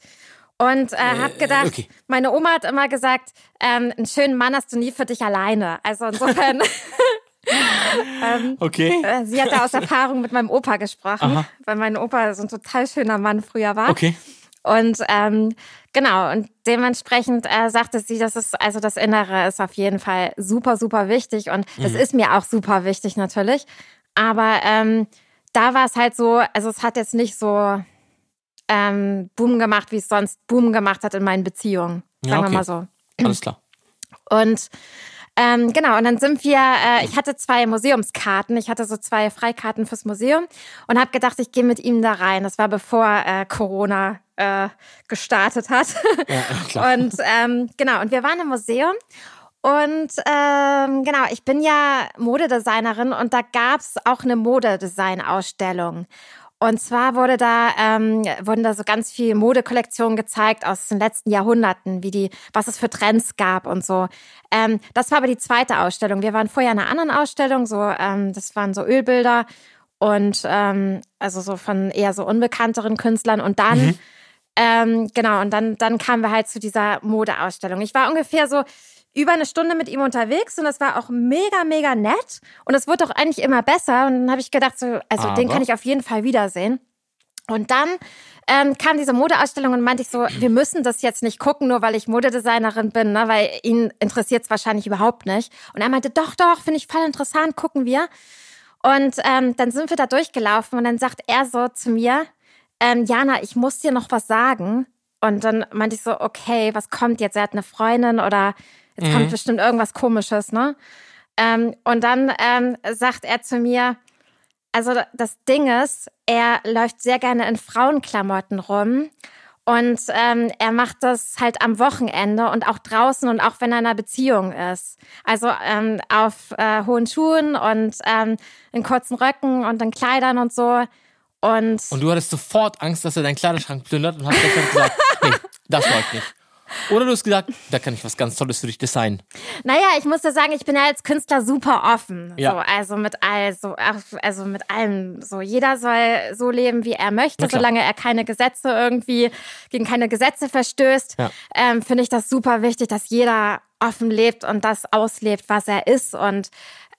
und äh, habe gedacht, okay. meine Oma hat immer gesagt, ähm, einen schönen Mann hast du nie für dich alleine. Also insofern, okay. äh, sie hat da aus Erfahrung mit meinem Opa gesprochen, Aha. weil mein Opa so ein total schöner Mann früher war. Okay. Und ähm, genau, und dementsprechend äh, sagte sie, das ist, also das Innere ist auf jeden Fall super, super wichtig. Und das ist mir auch super wichtig natürlich. Aber ähm, da war es halt so, also es hat jetzt nicht so ähm, Boom gemacht, wie es sonst Boom gemacht hat in meinen Beziehungen. Ja, Sagen okay. wir mal so. Alles klar. Und ähm, genau, und dann sind wir, äh, ich hatte zwei Museumskarten, ich hatte so zwei Freikarten fürs Museum und habe gedacht, ich gehe mit ihm da rein. Das war bevor äh, Corona äh, gestartet hat. Ja, klar. Und ähm, genau, und wir waren im Museum. Und ähm, genau, ich bin ja Modedesignerin und da gab's auch eine Modedesign-Ausstellung. Und zwar wurde da, ähm, wurden da so ganz viele Modekollektionen gezeigt aus den letzten Jahrhunderten, wie die, was es für Trends gab und so. Ähm, das war aber die zweite Ausstellung. Wir waren vorher in einer anderen Ausstellung, so, ähm, das waren so Ölbilder und ähm, also so von eher so unbekannteren Künstlern. Und dann, ähm, genau, und dann, dann kamen wir halt zu dieser Modeausstellung. Ich war ungefähr so über eine Stunde mit ihm unterwegs und das war auch mega, mega nett. Und es wurde auch eigentlich immer besser. Und dann habe ich gedacht, so, also den Aber? kann ich auf jeden Fall wiedersehen. Und dann ähm, kam diese Modeausstellung und meinte ich so, wir müssen das jetzt nicht gucken, nur weil ich Modedesignerin bin, ne? weil ihn interessiert es wahrscheinlich überhaupt nicht. Und er meinte, doch, doch, finde ich voll interessant, gucken wir. Und ähm, dann sind wir da durchgelaufen und dann sagt er so zu mir, ähm, Jana, ich muss dir noch was sagen. Und dann meinte ich so, okay, was kommt jetzt? Er hat eine Freundin oder jetzt kommt bestimmt irgendwas Komisches, ne? Ähm, und dann ähm, sagt er zu mir, also das Ding ist, er läuft sehr gerne in Frauenklamotten rum Und ähm, er macht das halt am Wochenende und auch draußen und auch wenn er in einer Beziehung ist. Also ähm, auf äh, hohen Schuhen und ähm, in kurzen Röcken und in Kleidern und so. Und, Und du hattest sofort Angst, dass er deinen Kleiderschrank plündert und hast gesagt, nee, das läuft nicht. Oder du hast gesagt, da kann ich was ganz Tolles für dich designen. naja, ich muss dir sagen, ich bin ja als Künstler super offen. Ja. So, also mit all, so, also mit allem. So, jeder soll so leben, wie er möchte, solange er keine Gesetze irgendwie, gegen keine Gesetze verstößt. Ja. Ähm, Finde ich das super wichtig, dass jeder offen lebt und das auslebt, was er ist. Und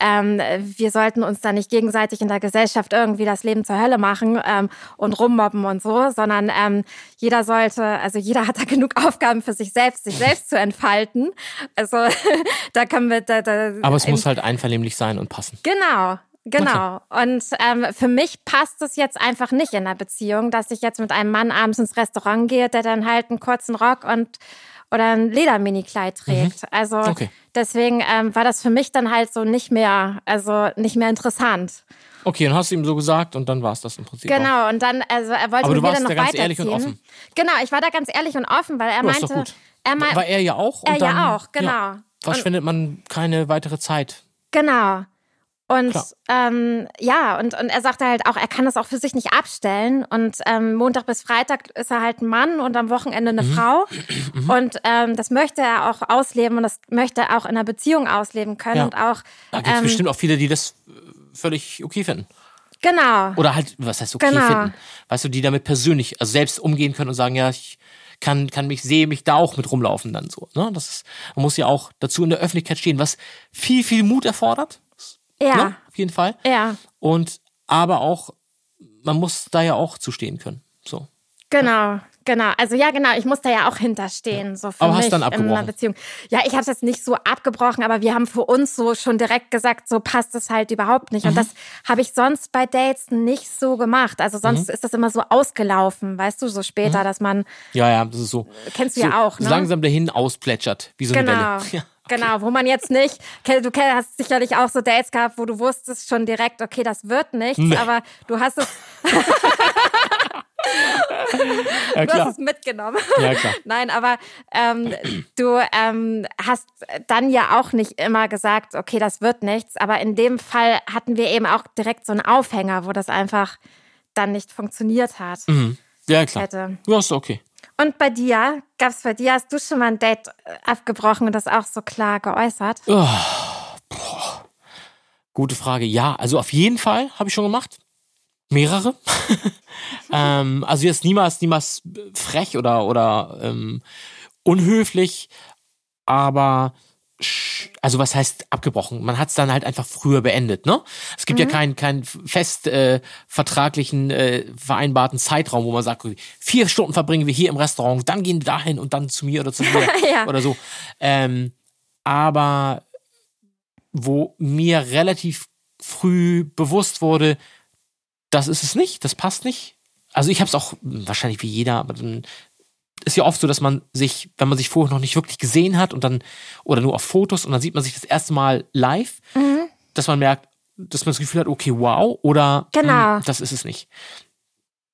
ähm, wir sollten uns da nicht gegenseitig in der Gesellschaft irgendwie das Leben zur Hölle machen ähm, und rummobben und so, sondern ähm, jeder sollte, also jeder hat da genug Aufgaben für sich selbst, sich selbst zu entfalten. Also da können wir da, da Aber es muss halt einvernehmlich sein und passen. Genau. Genau. Und ähm, für mich passt es jetzt einfach nicht in der Beziehung, dass ich jetzt mit einem Mann abends ins Restaurant gehe, der dann halt einen kurzen Rock und oder ein Lederminikleid trägt. Also Okay. deswegen ähm, war das für mich dann halt so nicht mehr, also nicht mehr interessant. Okay, dann hast du ihm so gesagt und dann war es das im Prinzip. Auch. Genau. Und dann, also er wollte Aber du mir warst dann noch da ganz ehrlich und offen. Genau, ich war da ganz ehrlich und offen, weil er Ja, ist doch meinte, gut. er meinte, War er ja auch? Er ja dann, auch, genau. Ja, verschwendet man keine weitere Zeit. Genau. Und ähm, ja, und, und er sagte halt auch, er kann das auch für sich nicht abstellen. Und ähm, Montag bis Freitag ist er halt ein Mann und am Wochenende eine Mhm. Frau. Und ähm, das möchte er auch ausleben und das möchte er auch in einer Beziehung ausleben können. Ja. Und auch, Da gibt es ähm, bestimmt auch viele, die das äh, völlig okay finden. genau. Oder halt, was heißt okay Genau. finden? Weißt du, die damit persönlich, also selbst umgehen können und sagen, ja, ich kann, kann mich, sehe mich da auch mit rumlaufen dann so. Ne? Das ist, man muss ja auch dazu in der Öffentlichkeit stehen, was viel, viel Mut erfordert. Ja, Ne? Auf jeden Fall. ja, Und aber auch, man muss da ja auch zu stehen können. So. genau. Genau, also ja, genau, ich muss da ja auch hinterstehen, so für Aber hast mich dann in einer abgebrochen? Beziehung. Ja, ich habe es jetzt nicht so abgebrochen, aber wir haben für uns so schon direkt gesagt, so passt es halt überhaupt nicht. Mhm. Und das habe ich sonst bei Dates nicht so gemacht. Also sonst Mhm. ist das immer so ausgelaufen, weißt du, so später, dass man, Ja, ja, das ist so. Kennst du so ja auch, ne? Langsam dahin ausplätschert, wie so genau, eine Welle. Ja. Genau, wo man jetzt nicht, du hast sicherlich auch so Dates gehabt, wo du wusstest schon direkt, okay, das wird nichts, Nee. aber du hast es, Ja, du hast es mitgenommen. Ja, klar. Nein, aber ähm, du ähm, hast dann ja auch nicht immer gesagt, okay, das wird nichts. Aber in dem Fall hatten wir eben auch direkt so einen Aufhänger, wo das einfach dann nicht funktioniert hat. Mhm. Ja, klar. Hätte. Ja, ist okay. Und bei dir, gab es bei dir, hast du schon mal ein Date äh, abgebrochen und das auch so klar geäußert? Gute Frage. Ja, also auf jeden Fall habe ich schon gemacht. Mehrere. ähm, also jetzt niemals, niemals frech oder, oder ähm, unhöflich, aber also was heißt abgebrochen? Man hat es dann halt einfach früher beendet, ne? Es gibt ja keinen keinen fest äh, vertraglichen äh, vereinbarten Zeitraum, wo man sagt, vier Stunden verbringen wir hier im Restaurant, dann gehen wir dahin und dann zu mir oder zu mir Ja. oder so. Ähm, aber wo mir relativ früh bewusst wurde, das ist es nicht, das passt nicht. Also ich habe es auch wahrscheinlich wie jeder, aber dann ist ja oft so, dass man sich, wenn man sich vorher noch nicht wirklich gesehen hat und dann oder nur auf Fotos und dann sieht man sich das erste Mal live, dass man merkt, dass man das Gefühl hat, okay, wow, oder Genau. hm, das ist es nicht.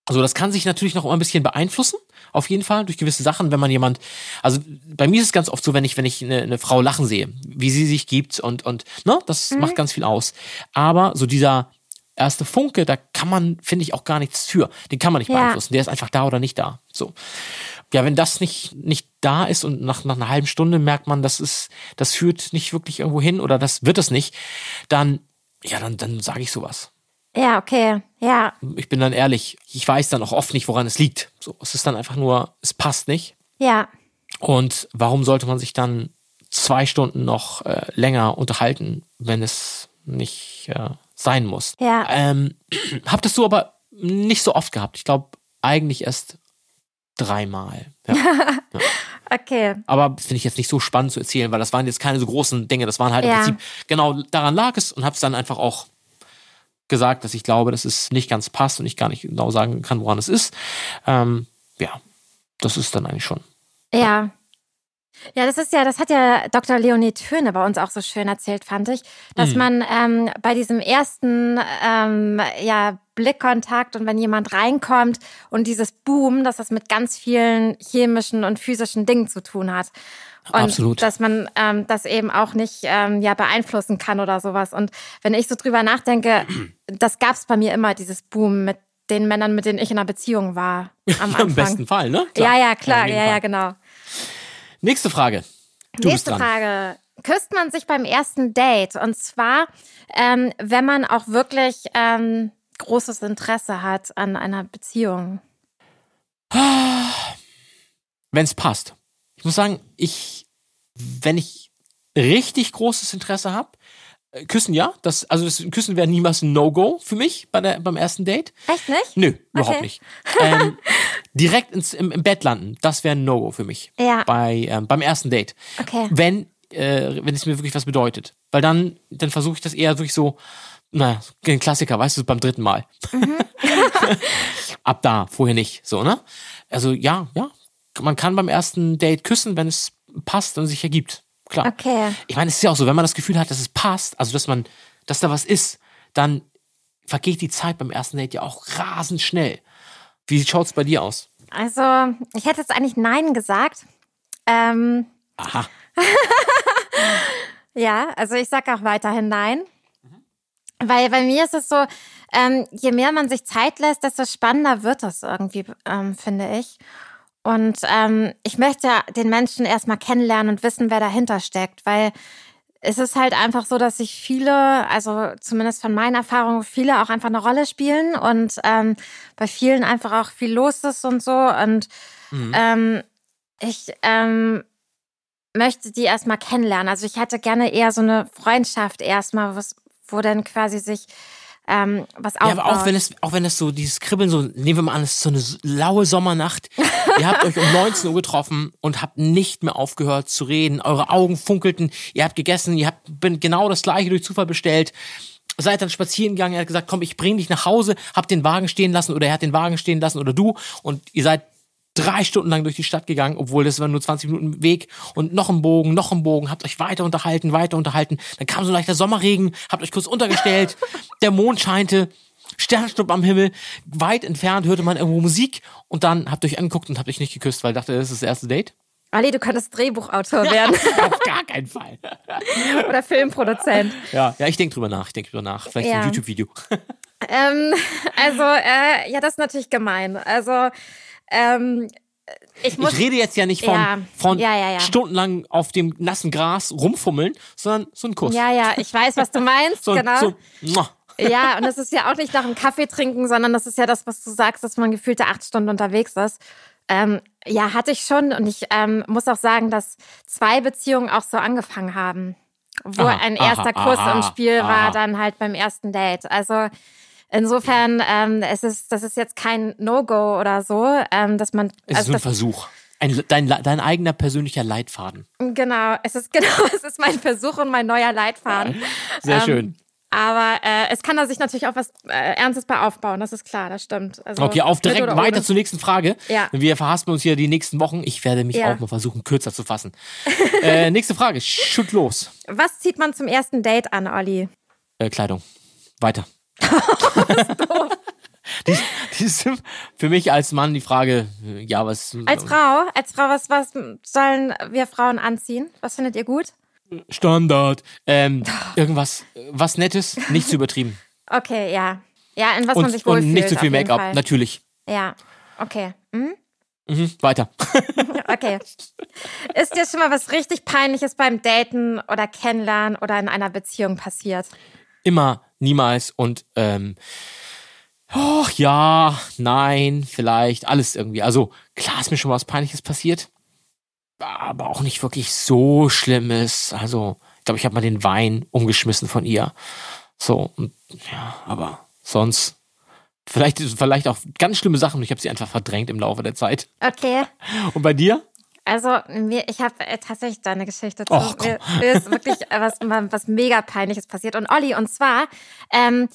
Also das kann sich natürlich noch immer ein bisschen beeinflussen, auf jeden Fall, durch gewisse Sachen, wenn man jemand, also bei mir ist es ganz oft so, wenn ich, wenn ich eine, eine Frau lachen sehe, wie sie sich gibt und, und, ne, das macht ganz viel aus. Aber so dieser erste Funke, da kann man, finde ich, auch gar nichts für. Den kann man nicht Ja. beeinflussen. Der ist einfach da oder nicht da. So. Ja, wenn das nicht, nicht da ist und nach, nach einer halben Stunde merkt man, das ist, das führt nicht wirklich irgendwo hin oder das wird es nicht, dann, ja, dann, dann sage ich sowas Ja, okay. Ja, ich bin dann ehrlich, ich weiß dann auch oft nicht, woran es liegt. So, es ist dann einfach nur, es passt nicht. ja, Und warum sollte man sich dann zwei Stunden noch äh, länger unterhalten, wenn es nicht äh, sein muss? Ja. Ähm, hab das so aber nicht so oft gehabt. Ich glaube, eigentlich erst dreimal. Ja. okay. Aber finde ich jetzt nicht so spannend zu erzählen, weil das waren jetzt keine so großen Dinge. Das waren halt Ja. im Prinzip, genau daran lag es und habe es dann einfach auch gesagt, dass ich glaube, dass es nicht ganz passt und ich gar nicht genau sagen kann, woran es ist. Ähm, ja, das ist dann eigentlich schon. Ja. Ja, das ist ja, das hat ja Dr. Leonie Töne bei uns auch so schön erzählt, fand ich, dass man ähm, bei diesem ersten ähm, ja, Blickkontakt und wenn jemand reinkommt und dieses Boom, dass das mit ganz vielen chemischen und physischen Dingen zu tun hat. Und Absolut. dass man ähm, das eben auch nicht ähm, ja, beeinflussen kann oder sowas. Und wenn ich so drüber nachdenke, das gab es bei mir immer, dieses Boom mit den Männern, mit denen ich in einer Beziehung war am Anfang. Im besten Fall, ne? Ja, ja, klar, ja, ja, Fall. genau. Nächste Frage. Du Nächste. Frage. Küsst man sich beim ersten Date? Und zwar, ähm, wenn man auch wirklich ähm, großes Interesse hat an einer Beziehung. Wenn es passt. Ich muss sagen, ich, wenn ich richtig großes Interesse habe, küssen ja, das, also das Küssen wäre niemals ein No-Go für mich bei der, beim ersten Date. Echt nicht? Nö, überhaupt Okay. nicht. Ähm, direkt ins, im, im Bett landen, das wäre ein No-Go für mich. Ja. Bei, ähm, beim ersten Date. Okay. Wenn, äh, wenn es mir wirklich was bedeutet. Weil dann, dann versuche ich das eher wirklich so, naja, ein Klassiker, weißt du, beim dritten Mal. Mhm. Ab da, vorher nicht. So, ne? Also ja, ja. Man kann beim ersten Date küssen, wenn es passt und sich ergibt. Klar. Okay. Ich meine, es ist ja auch so, wenn man das Gefühl hat, dass es passt, also dass man, dass da was ist, dann vergeht die Zeit beim ersten Date ja auch rasend schnell. Wie schaut's bei dir aus? Also, ich hätte jetzt eigentlich Nein gesagt. Ähm, Aha. ja, also ich sage auch weiterhin Nein. Weil bei mir ist es so, ähm, je mehr man sich Zeit lässt, desto spannender wird das irgendwie, ähm, finde ich. Und ähm, ich möchte den Menschen erstmal kennenlernen und wissen, wer dahinter steckt, weil es ist halt einfach so, dass sich viele, also zumindest von meinen Erfahrungen, viele auch einfach eine Rolle spielen und ähm, bei vielen einfach auch viel los ist und so. Und ähm, ich ähm, möchte die erstmal kennenlernen. Also ich hätte gerne eher so eine Freundschaft erstmal, wo dann quasi sich ähm, was Ja, aufbaut. aber auch wenn es, auch wenn es so dieses Kribbeln, so, nehmen wir mal an, es ist so eine laue Sommernacht. ihr habt euch um 19 Uhr getroffen und habt nicht mehr aufgehört zu reden. Eure Augen funkelten, ihr habt gegessen, ihr habt bin genau das gleiche durch Zufall bestellt. Seid dann spazieren gegangen, er hat gesagt, komm, ich bring dich nach Hause, habt den Wagen stehen lassen oder er hat den Wagen stehen lassen oder du und ihr seid drei Stunden lang durch die Stadt gegangen, obwohl das war nur 20 Minuten Weg und noch ein Bogen, noch ein Bogen, habt euch weiter unterhalten, weiter unterhalten. Dann kam so ein leichter Sommerregen, habt euch kurz untergestellt, der Mond scheinte, Sternschnupp am Himmel, weit entfernt hörte man irgendwo Musik und dann habt ihr euch angeguckt und habt euch nicht geküsst, weil dachte, das ist das erste Date. Ali, du könntest Drehbuchautor werden Auf gar keinen Fall. oder Filmproduzent. Ja, ja, ich denke drüber nach, ich denke drüber nach. Vielleicht Ja. ein YouTube-Video. Ähm, also, äh, ja, das ist natürlich gemein. Also, ähm, ich. Ich rede jetzt ja nicht von, Ja. von Ja, ja, stundenlang auf dem nassen Gras rumfummeln, sondern so ein Kuss. ja, ja, ich weiß, was du meinst. so, genau. so. Ja, und es ist ja auch nicht nach dem Kaffee trinken, sondern das ist ja das, was du sagst, dass man gefühlte acht Stunden unterwegs ist. Ähm, ja, hatte ich schon. Und ich ähm, muss auch sagen, dass zwei Beziehungen auch so angefangen haben. Wo Aha, ein aha, erster Kuss aha, im Spiel aha. war, dann halt beim ersten Date. Also insofern, ähm, es ist, das ist jetzt kein No-Go oder so, ähm, dass man. Es ist also nur ein das, Versuch. Ein, dein, dein eigener persönlicher Leitfaden. genau, es ist genau, es ist mein Versuch und mein neuer Leitfaden. Sehr Ähm, schön. Aber äh, es kann da sich natürlich auch was äh, Ernstes bei aufbauen, das ist klar, das stimmt. Also, Okay, auf direkt weiter ohne. zur nächsten Frage. Ja. Wir verhaspeln uns hier die nächsten Wochen. Ich werde mich Ja. auch mal versuchen, kürzer zu fassen. äh, nächste Frage. Schütt los. Was zieht man zum ersten Date an, Olli? Äh, Kleidung. Weiter. die, die ist für mich als Mann die Frage, ja, was. Als Frau, als Frau, was, was sollen wir Frauen anziehen? Was findet ihr gut? Standard. Ähm, irgendwas, was Nettes, nicht zu übertrieben. Okay, ja. Ja, in was man Und, sich wohlfühlt. und nicht zu viel auf jeden Make-up, natürlich. Ja, okay. Hm? Mhm, weiter. Okay. Ist dir schon mal was richtig Peinliches beim Daten oder Kennenlernen oder in einer Beziehung passiert? Immer, niemals und ähm, och, ja, nein, vielleicht, alles irgendwie. Also klar ist mir schon was Peinliches passiert, aber auch nicht wirklich so Schlimmes. Also ich glaube, ich habe mal den Wein umgeschmissen von ihr. So, und, ja, aber sonst vielleicht, vielleicht auch ganz schlimme Sachen. und Ich habe sie einfach verdrängt im Laufe der Zeit. Okay. Und bei dir? Also, mir, ich habe äh, tatsächlich da eine Geschichte zu. Och, mir, mir ist wirklich was, was mega peinliches passiert. Und Olli, und zwar ähm,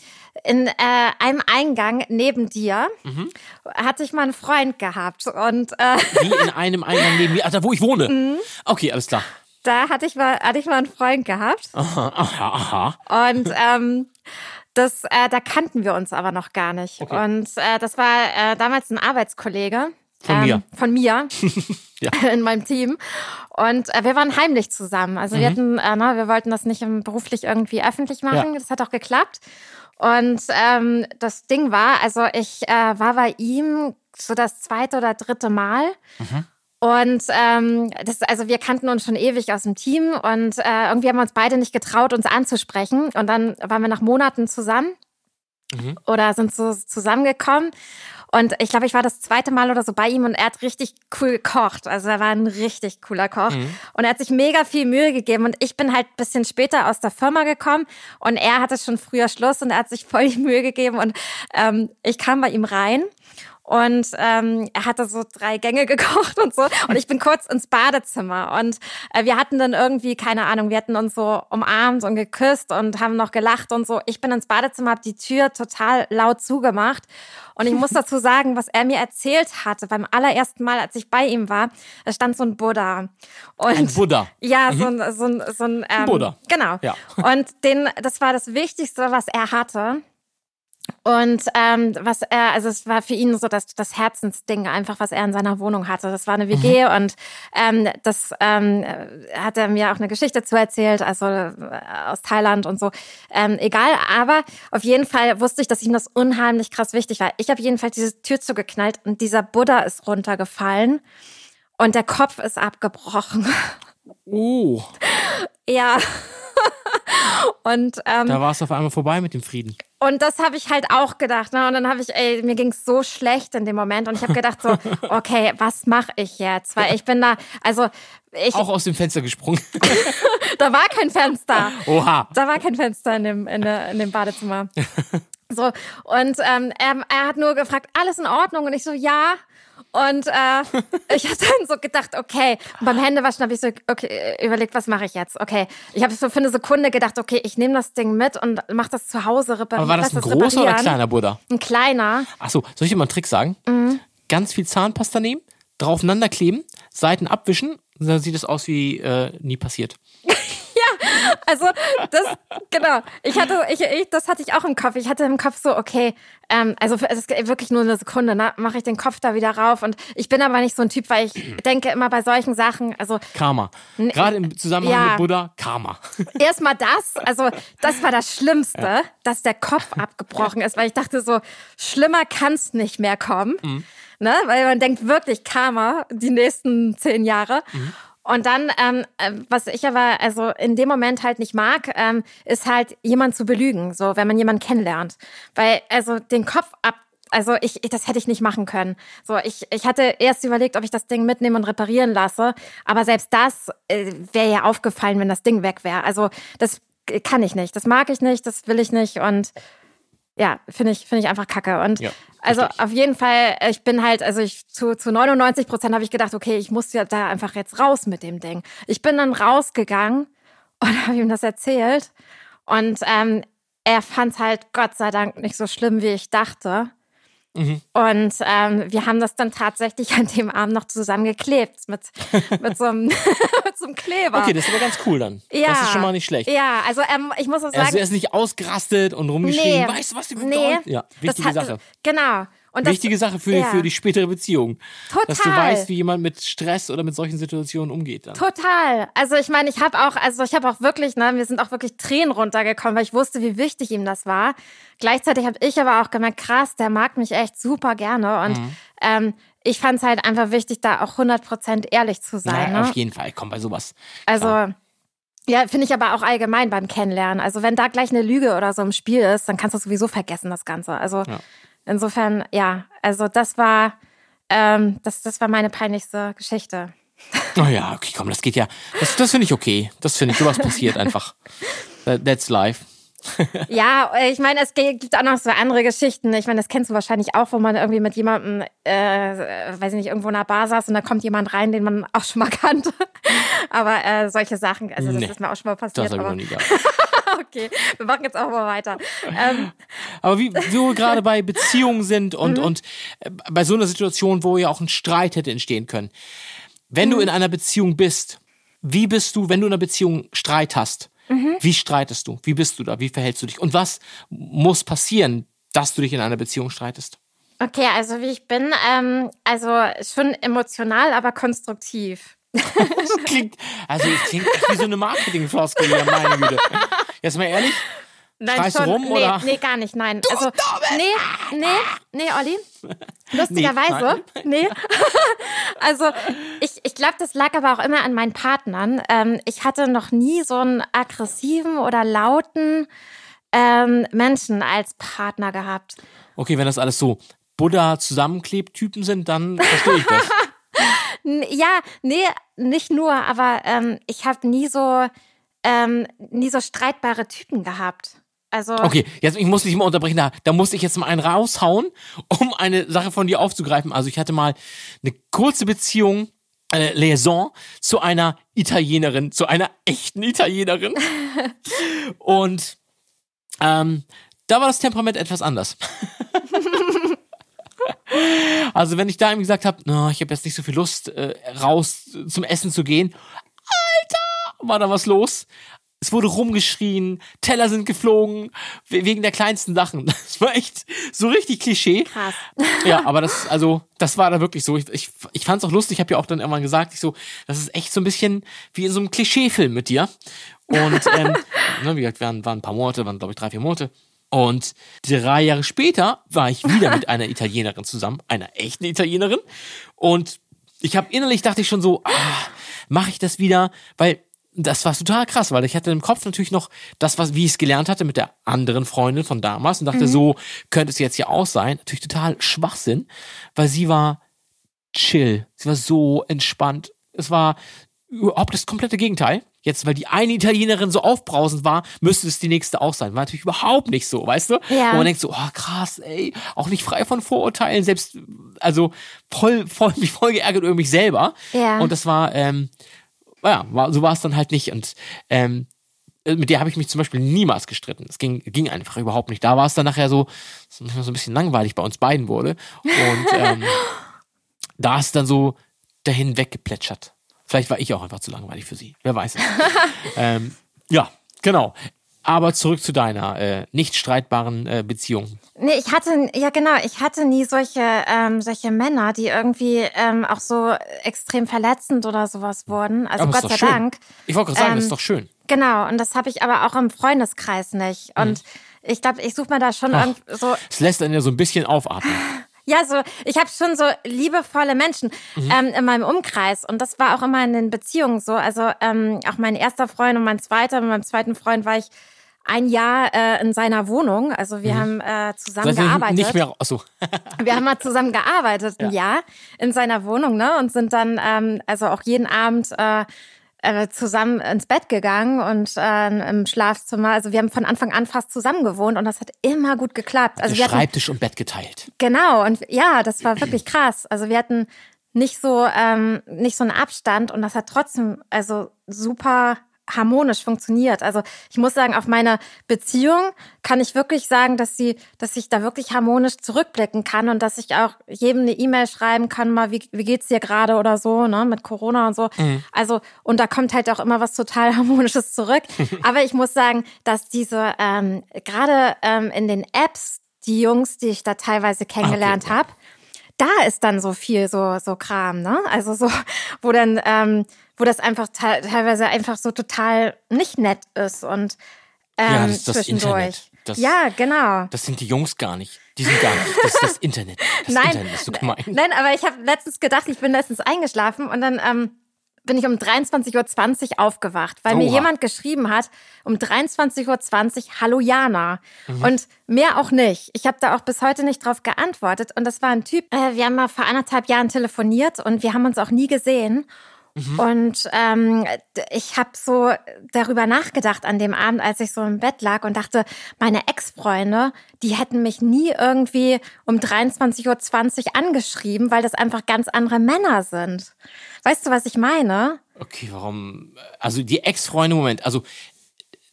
in äh, einem Eingang neben dir Mhm. hatte ich mal einen Freund gehabt. Und äh, Wie in einem Eingang neben mir, da wo ich wohne. Mhm. Okay, alles klar. da hatte ich mal, hatte ich mal einen Freund gehabt. Aha, aha, aha. Und ähm, das, äh, da kannten wir uns aber noch gar nicht. Okay. Und äh, das war äh, damals ein Arbeitskollege. Von ähm, mir. Von mir. Ja. In meinem Team. Und äh, wir waren heimlich zusammen. Also Mhm. wir hatten, äh, na, wir wollten das nicht ähm, beruflich irgendwie öffentlich machen. Ja. Das hat auch geklappt. Und ähm, das Ding war, also ich äh, war bei ihm so das zweite oder dritte Mal. Mhm. Und ähm, das, also wir kannten uns schon ewig aus dem Team und äh, irgendwie haben wir uns beide nicht getraut, uns anzusprechen. Und dann waren wir nach Monaten zusammen Mhm. oder sind so zusammengekommen. Und ich glaube, ich war das zweite Mal oder so bei ihm und er hat richtig cool gekocht. Also er war ein richtig cooler Koch. Und er hat sich mega viel Mühe gegeben. Und ich bin halt ein bisschen später aus der Firma gekommen und er hatte schon früher Schluss und er hat sich voll die Mühe gegeben. Und ähm, ich kam bei ihm rein. Und ähm, er hatte so drei Gänge gekocht und so. Und ich bin kurz ins Badezimmer. Und äh, wir hatten dann irgendwie, keine Ahnung, wir hatten uns so umarmt und geküsst und haben noch gelacht und so. Ich bin ins Badezimmer, habe die Tür total laut zugemacht. Und ich muss dazu sagen, was er mir erzählt hatte beim allerersten Mal, als ich bei ihm war, da stand so ein Buddha. Und Ein Buddha. ja, so ein, so ein, so ein ähm, Buddha. Genau. Ja. Und den, das war das Wichtigste, was er hatte. Und ähm, was er, also es war für ihn so das, das Herzensding einfach, was er in seiner Wohnung hatte. Das war eine WG und ähm, das ähm, hat er mir auch eine Geschichte zu erzählt, also äh, aus Thailand und so. Ähm, egal, aber auf jeden Fall wusste ich, dass ihm das unheimlich krass wichtig war. Ich habe jedenfalls diese Tür zugeknallt und dieser Buddha ist runtergefallen und der Kopf ist abgebrochen. Oh, ja. Und ähm, da war es auf einmal vorbei mit dem Frieden. Und das habe ich halt auch gedacht. Ne? Und dann habe ich, ey, mir ging's so schlecht in dem Moment. Und ich habe gedacht so, okay, was mache ich jetzt? Weil ich bin da, also ich, Auch aus dem Fenster gesprungen. da war kein Fenster. Oha. Da war kein Fenster in dem, in, der, in dem Badezimmer. So, und ähm, er, er hat nur gefragt, alles in Ordnung? Und ich so, ja. Und äh, ich habe dann so gedacht, okay. Und beim Händewaschen habe ich so, okay, überlegt, was mache ich jetzt? Okay. Ich habe so für eine Sekunde gedacht, okay, ich nehme das Ding mit und mache das zu Hause reparieren. Aber war das ein lass großer oder kleiner Buddha? Ein kleiner. Achso, soll ich dir mal einen Trick sagen? Mhm. Ganz viel Zahnpasta nehmen, draufeinander kleben, Seiten abwischen, und dann sieht es aus wie äh, nie passiert. Also das, genau. Ich hatte, ich, ich, das hatte ich auch im Kopf. Ich hatte im Kopf so, okay, ähm, also es ist wirklich nur eine Sekunde, ne, mache ich den Kopf da wieder rauf. Und ich bin aber nicht so ein Typ, weil ich denke immer bei solchen Sachen, also Karma. Gerade im Zusammenhang ja. mit Buddha, Karma. erstmal das, also das war das Schlimmste, dass der Kopf abgebrochen ist, weil ich dachte so, schlimmer kann's nicht mehr kommen. Ne? Weil man denkt wirklich Karma die nächsten zehn Jahre. Und dann, ähm, äh, was ich aber also in dem Moment halt nicht mag, ähm, ist halt jemand zu belügen, so wenn man jemanden kennenlernt. Weil also den Kopf ab also ich, das hätte ich nicht machen können. So, ich, ich hatte erst überlegt, ob ich das Ding mitnehme und reparieren lasse, aber selbst das äh, wäre ja aufgefallen, wenn das Ding weg wäre. Also das kann ich nicht, das mag ich nicht, das will ich nicht und ja, finde ich, finde ich einfach kacke. Und Ja, also auf jeden Fall, ich bin halt, also ich zu, zu 99 Prozent habe ich gedacht, okay, ich muss ja da einfach jetzt raus mit dem Ding. Ich bin dann rausgegangen und habe ihm das erzählt. Und ähm, er fand es halt Gott sei Dank nicht so schlimm, wie ich dachte. Mhm. Und ähm, wir haben das dann tatsächlich an dem Abend noch zusammengeklebt mit, mit, so einem, einem Kleber. Okay, das ist aber ganz cool dann. ja. Das ist schon mal nicht schlecht. Ja, also ähm, ich muss auch sagen, Also er ist nicht ausgerastet und rumgeschrien. Nee. Weißt du, was die mit nee? Ja, wichtige hat- Sache. Genau. Und das, Wichtige Sache für, ja. für die spätere Beziehung. Dass du Total. weißt, wie jemand mit Stress oder mit solchen Situationen umgeht. Dann. Total. Also ich meine, ich habe auch, also ich habe auch wirklich, ne, mir sind auch wirklich Tränen runtergekommen, weil ich wusste, wie wichtig ihm das war. Gleichzeitig habe ich aber auch gemerkt, krass, der mag mich echt super gerne und Mhm. ähm, ich fand es halt einfach wichtig, da auch 100% ehrlich zu sein. Na, ne? Auf jeden Fall, komm bei sowas. Also, Klar. ja, finde ich aber auch allgemein beim Kennenlernen. Also, wenn da gleich eine Lüge oder so im Spiel ist, dann kannst du sowieso vergessen, das Ganze. Also, Ja. Insofern, ja, also das war, ähm, das, das war meine peinlichste Geschichte. Oh ja, okay, komm, das geht ja. Das, das finde ich okay. Das finde ich, sowas passiert einfach. That- That's life. Ja, ich meine, es gibt auch noch so andere Geschichten. Ich meine, das kennst du wahrscheinlich auch, wo man irgendwie mit jemandem, äh, weiß ich nicht, irgendwo in einer Bar saß und da kommt jemand rein, den man auch schon mal kannte. Aber äh, solche Sachen, also das Nee, ist mir auch schon mal Das passiert. habe ich noch nie gehabt. okay, wir machen jetzt auch mal weiter. Ähm, Aber wie, wie wir gerade bei Beziehungen sind und, Mhm. und äh, bei so einer Situation, wo ja auch ein Streit hätte entstehen können. Wenn Mhm. du in einer Beziehung bist, wie bist du, wenn du in einer Beziehung Streit hast? Mhm. Wie streitest du? Wie bist du da? Wie verhältst du dich? Und was muss passieren, dass du dich in einer Beziehung streitest? okay, also wie ich bin, ähm, also schon emotional, aber konstruktiv. Das klingt, also es klingt wie so eine Marketingfloskel hier, meine Güte. Jetzt mal ehrlich, Nein, Schreist du schon, rum, nee, oder? Nee, gar nicht, nein. also, nee, nee, nee, Olli. Lustigerweise, nein. nee. also, ich, ich glaube, das lag aber auch immer an meinen Partnern. Ähm, ich hatte noch nie so einen aggressiven oder lauten ähm, Menschen als Partner gehabt. okay, wenn das alles so Buddha-Zusammenklebt-Typen sind, dann verstehe ich das. Ja, nee, nicht nur, aber ähm, ich habe nie so, ähm, nie so streitbare Typen gehabt. Also, Okay, jetzt ich muss dich mal unterbrechen, da, da muss ich jetzt mal einen raushauen, um eine Sache von dir aufzugreifen. Also ich hatte mal eine kurze Beziehung, äh, Liaison zu einer Italienerin, zu einer echten Italienerin. Und ähm, da war das Temperament etwas anders. also wenn ich da ihm gesagt habe, no, ich habe jetzt nicht so viel Lust, äh, raus zum Essen zu gehen, Alter, war da was los. Es wurde rumgeschrien, Teller sind geflogen, we- wegen der kleinsten Sachen. Das war echt so richtig Klischee. krass. Ja, aber das, also, das war da wirklich so. Ich, ich, ich fand es auch lustig, ich habe ja auch dann irgendwann gesagt, ich so, das ist echt so ein bisschen wie in so einem Klischeefilm mit dir. Und ähm, ne, wie gesagt, waren, waren ein paar Monate, waren, glaube ich, drei, vier Monate. Und drei Jahre später war ich wieder mit einer Italienerin zusammen, einer echten Italienerin. Und ich habe innerlich dachte ich schon so, ah, mache ich das wieder? Weil das war total krass, weil ich hatte im Kopf natürlich noch das, was, wie ich es gelernt hatte mit der anderen Freundin von damals und dachte, so könnte es jetzt ja auch sein. Natürlich total Schwachsinn, weil sie war chill. Sie war so entspannt. Es war überhaupt das komplette Gegenteil. Jetzt, weil die eine Italienerin so aufbrausend war, müsste es die nächste auch sein. War natürlich überhaupt nicht so, weißt du? Ja. Wo man denkt so, oh krass, ey, auch nicht frei von Vorurteilen, selbst, also voll, voll, mich voll geärgert über mich selber. Ja. Und das war, ähm, ja, war, so war es dann halt nicht. Und ähm, mit der habe ich mich zum Beispiel niemals gestritten. Es ging, ging einfach überhaupt nicht. Da war es dann nachher so, so ein bisschen langweilig bei uns beiden wurde. Und ähm, da ist dann so dahin weggeplätschert. Vielleicht war ich auch einfach zu langweilig für sie. Wer weiß es. ähm, ja, genau. Aber zurück zu deiner äh, nicht streitbaren äh, Beziehung. Nee, ich hatte, ja genau, ich hatte nie solche, ähm, solche Männer, die irgendwie ähm, auch so extrem verletzend oder sowas wurden. Also Aber Gott sei schön. Dank. Ich wollte gerade sagen, das ist Ähm, doch schön. Genau, und das habe ich aber auch im Freundeskreis nicht. Und ich glaube, ich suche mir da schon Mhm. Ach. so, Es lässt einen ja so ein bisschen aufatmen. ja, so, ich habe schon so liebevolle Menschen Mhm. ähm, in meinem Umkreis. Und das war auch immer in den Beziehungen so. Also ähm, auch mein erster Freund und mein zweiter, mit meinem zweiten Freund war ich ein Jahr äh, in seiner Wohnung. Also wir haben äh, zusammen Mhm. Seid ihr gearbeitet. nicht mehr, achso. Wir haben mal zusammen gearbeitet, ein Jahr in seiner Wohnung, ne? Und sind dann ähm, also auch jeden Abend äh, äh, zusammen ins Bett gegangen und äh, im Schlafzimmer. Also wir haben von Anfang an fast zusammen gewohnt und das hat immer gut geklappt. Also wir hatten, Schreibtisch und Bett geteilt. genau und ja, das war wirklich krass. Also wir hatten nicht so ähm, nicht so einen Abstand und das hat trotzdem also super harmonisch funktioniert. Also ich muss sagen, auf meine Beziehung kann ich wirklich sagen, dass sie, dass ich da wirklich harmonisch zurückblicken kann und dass ich auch jedem eine E-Mail schreiben kann, mal wie, wie geht's dir gerade oder so, ne, mit Corona und so. Also und da kommt halt auch immer was total harmonisches zurück. Aber ich muss sagen, dass diese ähm, gerade ähm, in den Apps die Jungs, die ich da teilweise kennengelernt Okay. habe, da ist dann so viel so so Kram, ne? Also so, wo dann, ähm, wo das einfach te teilweise einfach so total nicht nett ist und ähm, Ja, das ist das zwischendurch. Internet. Das- ja, genau. Das sind die Jungs gar nicht. Die sind gar nicht. Das ist das Internet. Das Nein, Internet ist so gemein. nein, aber ich habe letztens gedacht, ich bin letztens eingeschlafen und dann ähm, bin ich um 23.20 Uhr aufgewacht, weil mir Oha. jemand geschrieben hat, um 23.20 Uhr, Hallo Jana. Mhm. Und mehr auch nicht. Ich habe da auch bis heute nicht drauf geantwortet. Und das war ein Typ, äh, wir haben mal vor anderthalb Jahren telefoniert und wir haben uns auch nie gesehen. Und ähm, ich habe so darüber nachgedacht an dem Abend, als ich so im Bett lag und dachte, meine Ex-Freunde, die hätten mich nie irgendwie um 23.20 Uhr angeschrieben, weil das einfach ganz andere Männer sind. Weißt du, was ich meine? Okay, warum? Also die Ex-Freunde, Moment, also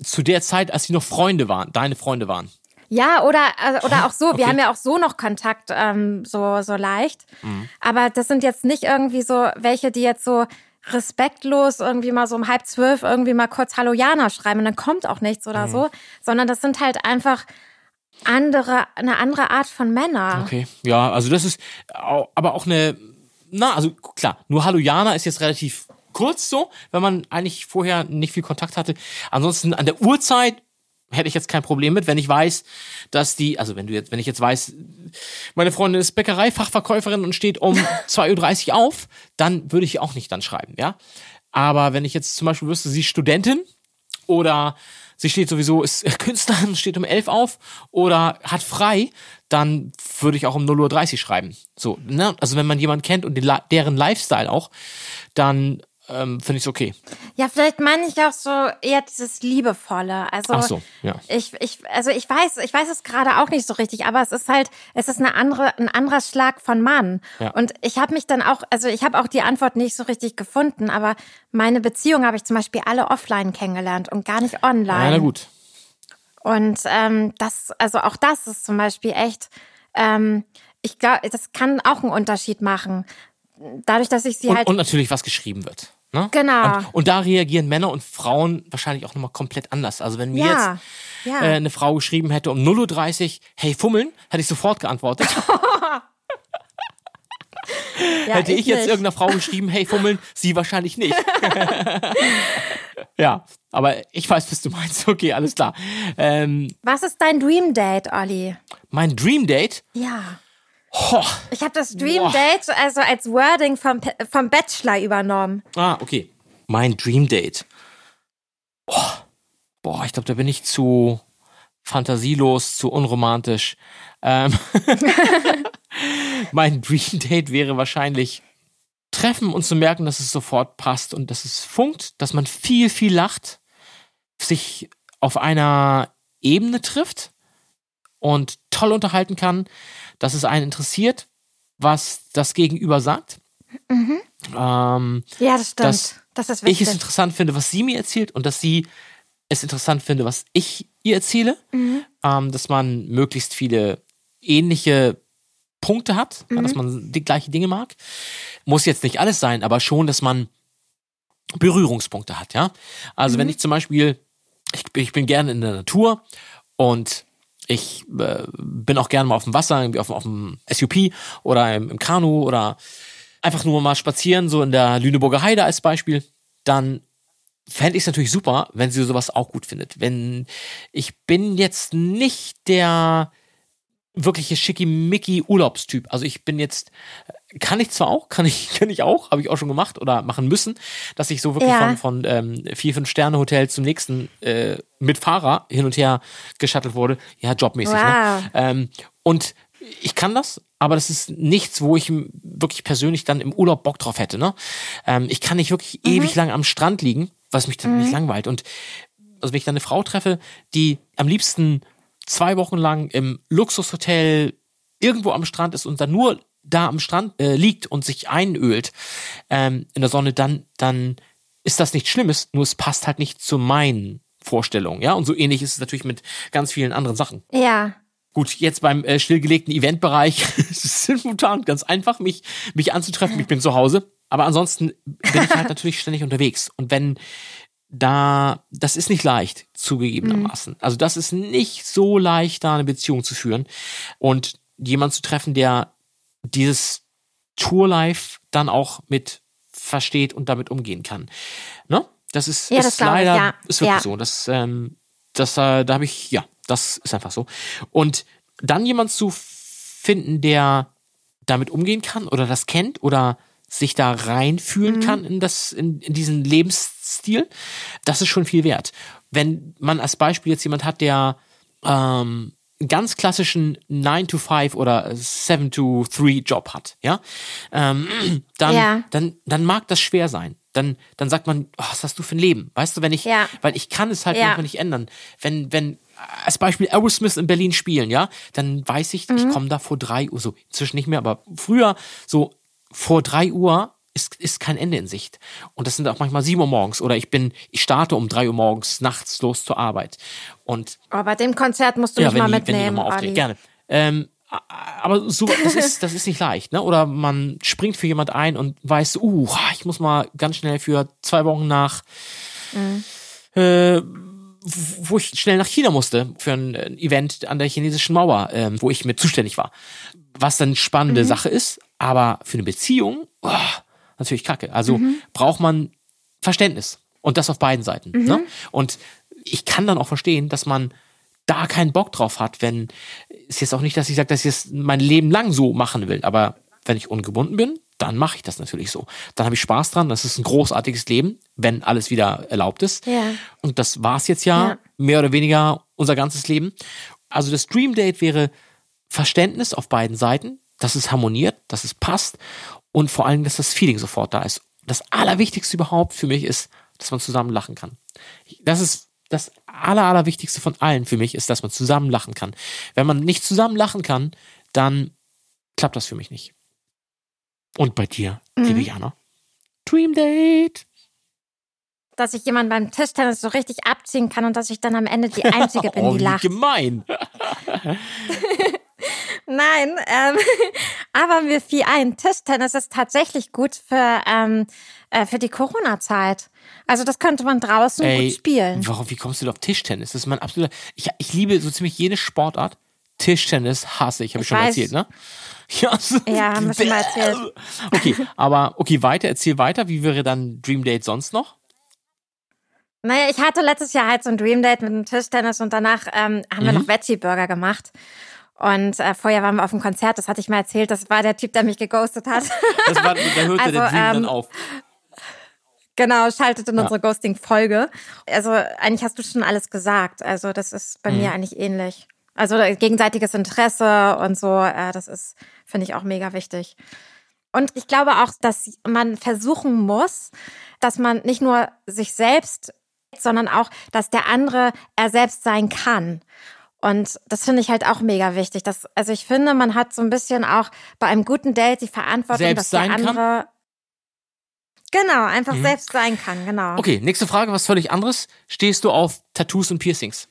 zu der Zeit, als sie noch Freunde waren, deine Freunde waren. Ja, oder, äh, oder auch so. Wir Okay. haben ja auch so noch Kontakt, ähm, so, so leicht. Aber das sind jetzt nicht irgendwie so welche, die jetzt so respektlos irgendwie mal so um halb zwölf irgendwie mal kurz Hallo Jana schreiben und dann kommt auch nichts oder so, sondern das sind halt einfach andere, eine andere Art von Männer. Okay, ja, also das ist aber auch eine, na, also klar, nur Hallo Jana ist jetzt relativ kurz so, wenn man eigentlich vorher nicht viel Kontakt hatte. Ansonsten an der Uhrzeit hätte ich jetzt kein Problem mit, wenn ich weiß, dass die, also wenn du jetzt, wenn ich jetzt weiß, meine Freundin ist Bäckereifachverkäuferin und steht um 2.30 Uhr auf, dann würde ich auch nicht dann schreiben, ja. Aber wenn ich jetzt zum Beispiel wüsste, sie ist Studentin oder sie steht sowieso, ist Künstlerin, steht um 11 auf oder hat frei, dann würde ich auch um 0.30 Uhr schreiben. So, ne? Also wenn man jemanden kennt und den, deren Lifestyle auch, dann ähm, finde ich es okay. Ja, vielleicht meine ich auch so eher dieses Liebevolle. Also Ach so, ja. ich, ich, also ich weiß, ich weiß es gerade auch nicht so richtig, aber es ist halt, es ist eine andere, ein anderer Schlag von Mann. Ja. Und ich habe mich dann auch, also ich habe auch die Antwort nicht so richtig gefunden, aber meine Beziehung habe ich zum Beispiel alle offline kennengelernt und gar nicht online. Ja, na gut. Und ähm, das, also auch das ist zum Beispiel echt, ähm, ich glaube, das kann auch einen Unterschied machen. Dadurch, dass ich sie Und, halt. und natürlich, was geschrieben wird. Ne? Genau. Und, und da reagieren Männer und Frauen wahrscheinlich auch nochmal komplett anders. Also wenn mir ja, jetzt ja. äh, eine Frau geschrieben hätte um 0.30 Uhr, hey Fummeln, hätte ich sofort geantwortet. ja, hätte ich, jetzt nicht. irgendeiner Frau geschrieben, hey Fummeln, sie wahrscheinlich nicht. ja, aber ich weiß, was du meinst. Okay, alles klar. Ähm, Was ist dein Dream Date, Olli? mein Dream Date, Ja. Ho, Ich habe das Dream Boah. Date also als Wording vom, vom Bachelor übernommen. ah, okay. Mein Dream Date. Oh, boah, ich glaube, da bin ich zu fantasielos, zu unromantisch. Ähm, mein Dream Date wäre wahrscheinlich treffen und zu merken, dass es sofort passt und dass es funkt, dass man viel, viel lacht, sich auf einer Ebene trifft und toll unterhalten kann, dass es einen interessiert, was das Gegenüber sagt. Ähm, Ja, das stimmt. Dass das ist ich es wichtig. interessant finde, was sie mir erzählt und dass sie es interessant finde, was ich ihr erzähle. Mhm. Ähm, dass man möglichst viele ähnliche Punkte hat, Mhm. dass man die gleichen Dinge mag. Muss jetzt nicht alles sein, aber schon, dass man Berührungspunkte hat, ja. Also Mhm. wenn ich zum Beispiel, ich, ich bin gerne in der Natur und ich äh, bin auch gerne mal auf dem Wasser, irgendwie auf, auf dem SUP oder im, im Kanu oder einfach nur mal spazieren, so in der Lüneburger Heide als Beispiel, dann fände ich es natürlich super, wenn sie sowas auch gut findet. Wenn ich bin jetzt nicht der wirkliche schickimicki Urlaubstyp. Also ich bin jetzt, kann ich zwar auch, kann ich, kann ich auch, habe ich auch schon gemacht oder machen müssen, dass ich so wirklich Ja. von, von ähm, vier, fünf Sterne Hotel zum nächsten äh, mit Fahrer hin und her geschattelt wurde. Ja, jobmäßig. Wow. Ne? Ähm, und ich kann das, aber das ist nichts, wo ich wirklich persönlich dann im Urlaub Bock drauf hätte. Ne? Ähm, ich kann nicht wirklich ewig lang am Strand liegen, was mich dann nicht langweilt. Und also wenn ich dann eine Frau treffe, die am liebsten zwei Wochen lang im Luxushotel irgendwo am Strand ist und dann nur da am Strand äh, liegt und sich einölt ähm, in der Sonne, dann, dann ist das nichts Schlimmes, nur es passt halt nicht zu meinen Vorstellungen, ja. Und so ähnlich ist es natürlich mit ganz vielen anderen Sachen. Ja. Gut, jetzt beim äh, stillgelegten Eventbereich es ist simultan ganz einfach, mich, mich anzutreffen. Ich bin zu Hause. Aber ansonsten bin ich halt natürlich ständig unterwegs. Und wenn da, das ist nicht leicht, zugegebenermaßen. Also das ist nicht so leicht, da eine Beziehung zu führen. Und jemand zu treffen, der dieses Tourlife dann auch mit versteht und damit umgehen kann. Ne? Das ist, Ja, ist das ich, leider ja. ist wirklich Ja. so. Das, ähm, das, äh, da habe ich, ja, das ist einfach so. Und dann jemand zu finden, der damit umgehen kann oder das kennt oder sich da reinfühlen Mhm. kann in das, in, in diesen Lebensstil, das ist schon viel wert. Wenn man als Beispiel jetzt jemand hat, der ähm, ganz klassischen 9 to 5 oder 7 to 3 Job hat, ja, ähm, dann, Ja. dann, dann mag das schwer sein. dann, dann sagt man, oh, was hast du für ein Leben? Weißt du, wenn ich, Ja. weil ich kann es halt Ja. manchmal nicht ändern. Wenn, wenn, als Beispiel Aerosmith in Berlin spielen, ja, dann weiß ich, Mhm. ich komme da vor drei Uhr, so inzwischen nicht mehr, aber früher, so vor drei Uhr ist, ist kein Ende in Sicht. Und das sind auch manchmal sieben Uhr morgens oder ich bin, ich starte um drei Uhr morgens nachts los zur Arbeit. Und Oh, bei dem Konzert musst du mich wenn mal die, wenn mitnehmen, auftreten, Olli. gerne. Ähm, aber so, das ist, das ist nicht leicht, ne? Oder man springt für jemand ein und weiß, uh, ich muss mal ganz schnell für zwei Wochen nach, äh, wo ich schnell nach China musste für ein äh, Event an der chinesischen Mauer, ähm, wo ich mit zuständig war. Was dann spannende Sache ist, aber für eine Beziehung, oh, natürlich kacke. Also braucht man Verständnis. Und das auf beiden Seiten. Ne? Und ich kann dann auch verstehen, dass man da keinen Bock drauf hat, wenn, ist jetzt auch nicht, dass ich sage, dass ich es mein Leben lang so machen will, aber wenn ich ungebunden bin, dann mache ich das natürlich so. Dann habe ich Spaß dran, das ist ein großartiges Leben, wenn alles wieder erlaubt ist. Ja. Und das war's jetzt ja, Ja. mehr oder weniger unser ganzes Leben. Also das Dream Date wäre Verständnis auf beiden Seiten, dass es harmoniert, dass es passt und vor allem, dass das Feeling sofort da ist. Das Allerwichtigste überhaupt für mich ist, dass man zusammen lachen kann. Das ist das Aller, Allerwichtigste von allen für mich, ist, dass man zusammen lachen kann. Wenn man nicht zusammen lachen kann, dann klappt das für mich nicht. Und bei dir, liebe Jana? Dream Date. Dass ich jemanden beim Tischtennis so richtig abziehen kann und dass ich dann am Ende die Einzige bin, oh, die lacht. gemein. Nein, ähm, aber mir fiel ein, Tischtennis ist tatsächlich gut für, ähm, äh, für die Corona-Zeit. Also das könnte man draußen gut spielen. Warum, wie kommst du auf Tischtennis? Das ist mein absoluter. Ich, ich liebe so ziemlich jede Sportart. Tischtennis hasse ich, habe ich, Ich schon weiß. erzählt, ne? Ja, haben wir schon mal erzählt. Okay, aber okay, weiter, erzähl weiter. Wie wäre dann Dream Date sonst noch? Naja, ich hatte letztes Jahr halt so ein Dream Date mit dem Tischtennis und danach ähm, haben Mhm. wir noch Veggie-Burger gemacht. Und äh, vorher waren wir auf dem Konzert, das hatte ich mal erzählt, das war der Typ, der mich geghostet hat. Das war, da hörte Also, der Dream dann ähm, auf. Genau, schaltet in unsere Ghosting-Folge. Also eigentlich hast du schon alles gesagt. Also das ist bei Mhm. mir eigentlich ähnlich. Also gegenseitiges Interesse und so, äh, das ist, finde ich, auch mega wichtig. Und ich glaube auch, dass man versuchen muss, dass man nicht nur sich selbst, sondern auch, dass der andere er selbst sein kann. Und das finde ich halt auch mega wichtig. Dass, also ich finde, man hat so ein bisschen auch bei einem guten Date die Verantwortung, Selbst dass der sein kann? andere genau einfach Mhm. selbst sein kann. Genau. Okay, nächste Frage, was völlig anderes. Stehst du auf Tattoos und Piercings?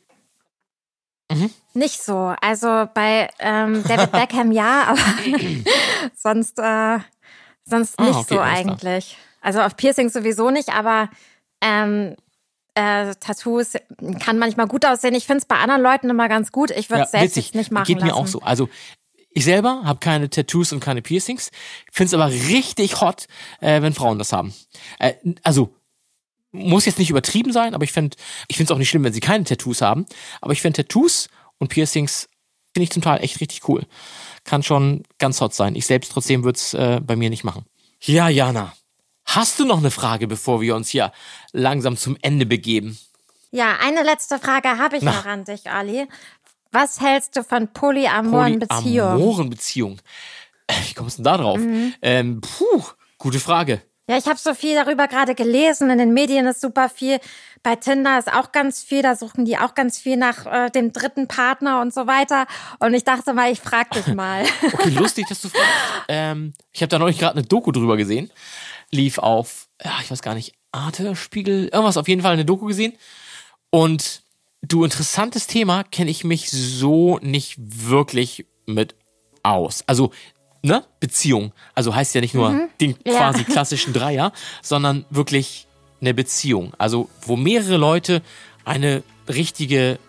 Nicht so. Also bei ähm, David Beckham ja, aber sonst, äh, sonst Ah, nicht okay, so eigentlich. Also auf Piercings sowieso nicht, aber ähm, äh, Tattoos kann manchmal gut aussehen. Ich finde es bei anderen Leuten immer ganz gut. Ich würde es selbst witzig. nicht machen Geht mir lassen. auch so. Also ich selber habe keine Tattoos und keine Piercings. Finde es aber richtig hot, äh, wenn Frauen das haben. Äh, also muss jetzt nicht übertrieben sein, aber ich finde ich finde es auch nicht schlimm, wenn sie keine Tattoos haben. Aber ich finde Tattoos und Piercings finde ich zum Teil echt richtig cool. Kann schon ganz hot sein. Ich selbst trotzdem würde es äh, bei mir nicht machen. Ja, Jana. Hast du noch eine Frage, bevor wir uns hier langsam zum Ende begeben? Ja, eine letzte Frage habe ich Na. noch an dich, Ali. Was hältst du von polyamoren Beziehungen? Polyamoren Beziehungen. Äh, Wie kommst du denn da drauf? Mhm. Ähm, puh, gute Frage. Ja, ich habe so viel darüber gerade gelesen. In den Medien ist super viel. Bei Tinder ist auch ganz viel. Da suchen die auch ganz viel nach äh, dem dritten Partner und so weiter. Und ich dachte mal, ich frag dich mal. Okay, lustig, dass du fragst. Ähm, ich habe da neulich gerade eine Doku drüber gesehen. Lief auf, ja, ich weiß gar nicht, Arte, Spiegel, irgendwas, auf jeden Fall eine Doku gesehen. Und du, interessantes Thema, kenne ich mich so nicht wirklich mit aus. Also, ne, Beziehung. Also heißt ja nicht nur den Ja. quasi klassischen Dreier, sondern wirklich eine Beziehung. Also, wo mehrere Leute eine richtige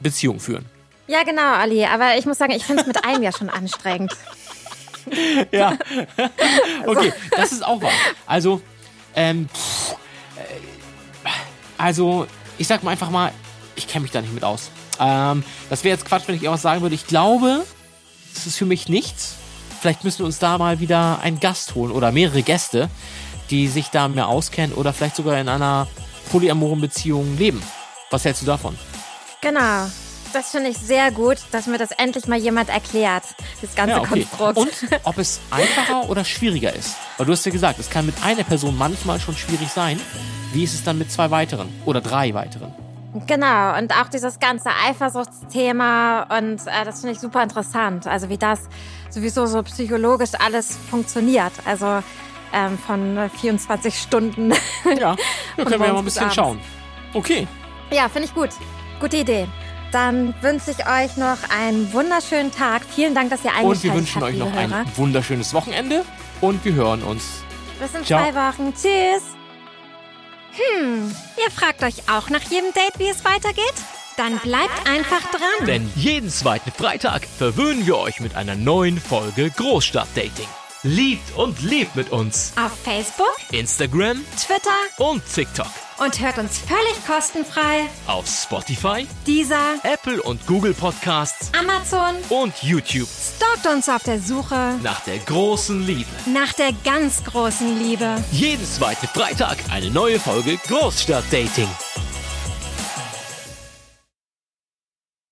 Beziehung führen. ja, genau, Ali. Aber ich muss sagen, ich finde es mit einem ja schon anstrengend. Ja. Okay, das ist auch wahr. Also, ähm, pff, äh, also, ich sag mal einfach mal, ich kenne mich da nicht mit aus. Ähm, das wäre jetzt Quatsch, wenn ich irgendwas sagen würde. Ich glaube, das ist für mich nichts. Vielleicht müssen wir uns da mal wieder einen Gast holen oder mehrere Gäste, die sich da mehr auskennen oder vielleicht sogar in einer polyamoren Beziehung leben. Was hältst du davon? Genau. Das finde ich sehr gut, dass mir das endlich mal jemand erklärt, das ganze Ja, okay. Konstrukt. Und ob es einfacher oder schwieriger ist. Weil du hast ja gesagt, es kann mit einer Person manchmal schon schwierig sein. Wie ist es dann mit zwei weiteren oder drei weiteren? Genau, und auch dieses ganze Eifersuchtsthema und äh, das finde ich super interessant. Also wie das sowieso so psychologisch alles funktioniert. Also ähm, von äh, 24 Stunden. Ja, da können wir ja mal ein bisschen abends. schauen. Okay. ja, finde ich gut. Gute Idee. Dann wünsche ich euch noch einen wunderschönen Tag. Vielen Dank, dass ihr eingeschaltet Und wir wünschen habt, euch noch ein Hörer. wunderschönes Wochenende und wir hören uns. Bis in Ciao. zwei Wochen. Tschüss. Hm, ihr fragt euch auch nach jedem Date, wie es weitergeht? Dann bleibt einfach dran. Denn jeden zweiten Freitag verwöhnen wir euch mit einer neuen Folge Großstadtdating. Liebt und lebt mit uns. Auf Facebook, Instagram Twitter und TikTok. und hört uns völlig kostenfrei. Auf Spotify, Dieser Apple und Google Podcasts Amazon und YouTube. stalkt uns auf der Suche Nach der großen Liebe. nach der ganz großen Liebe. Jeden zweiten Freitag eine neue Folge Großstadtdating.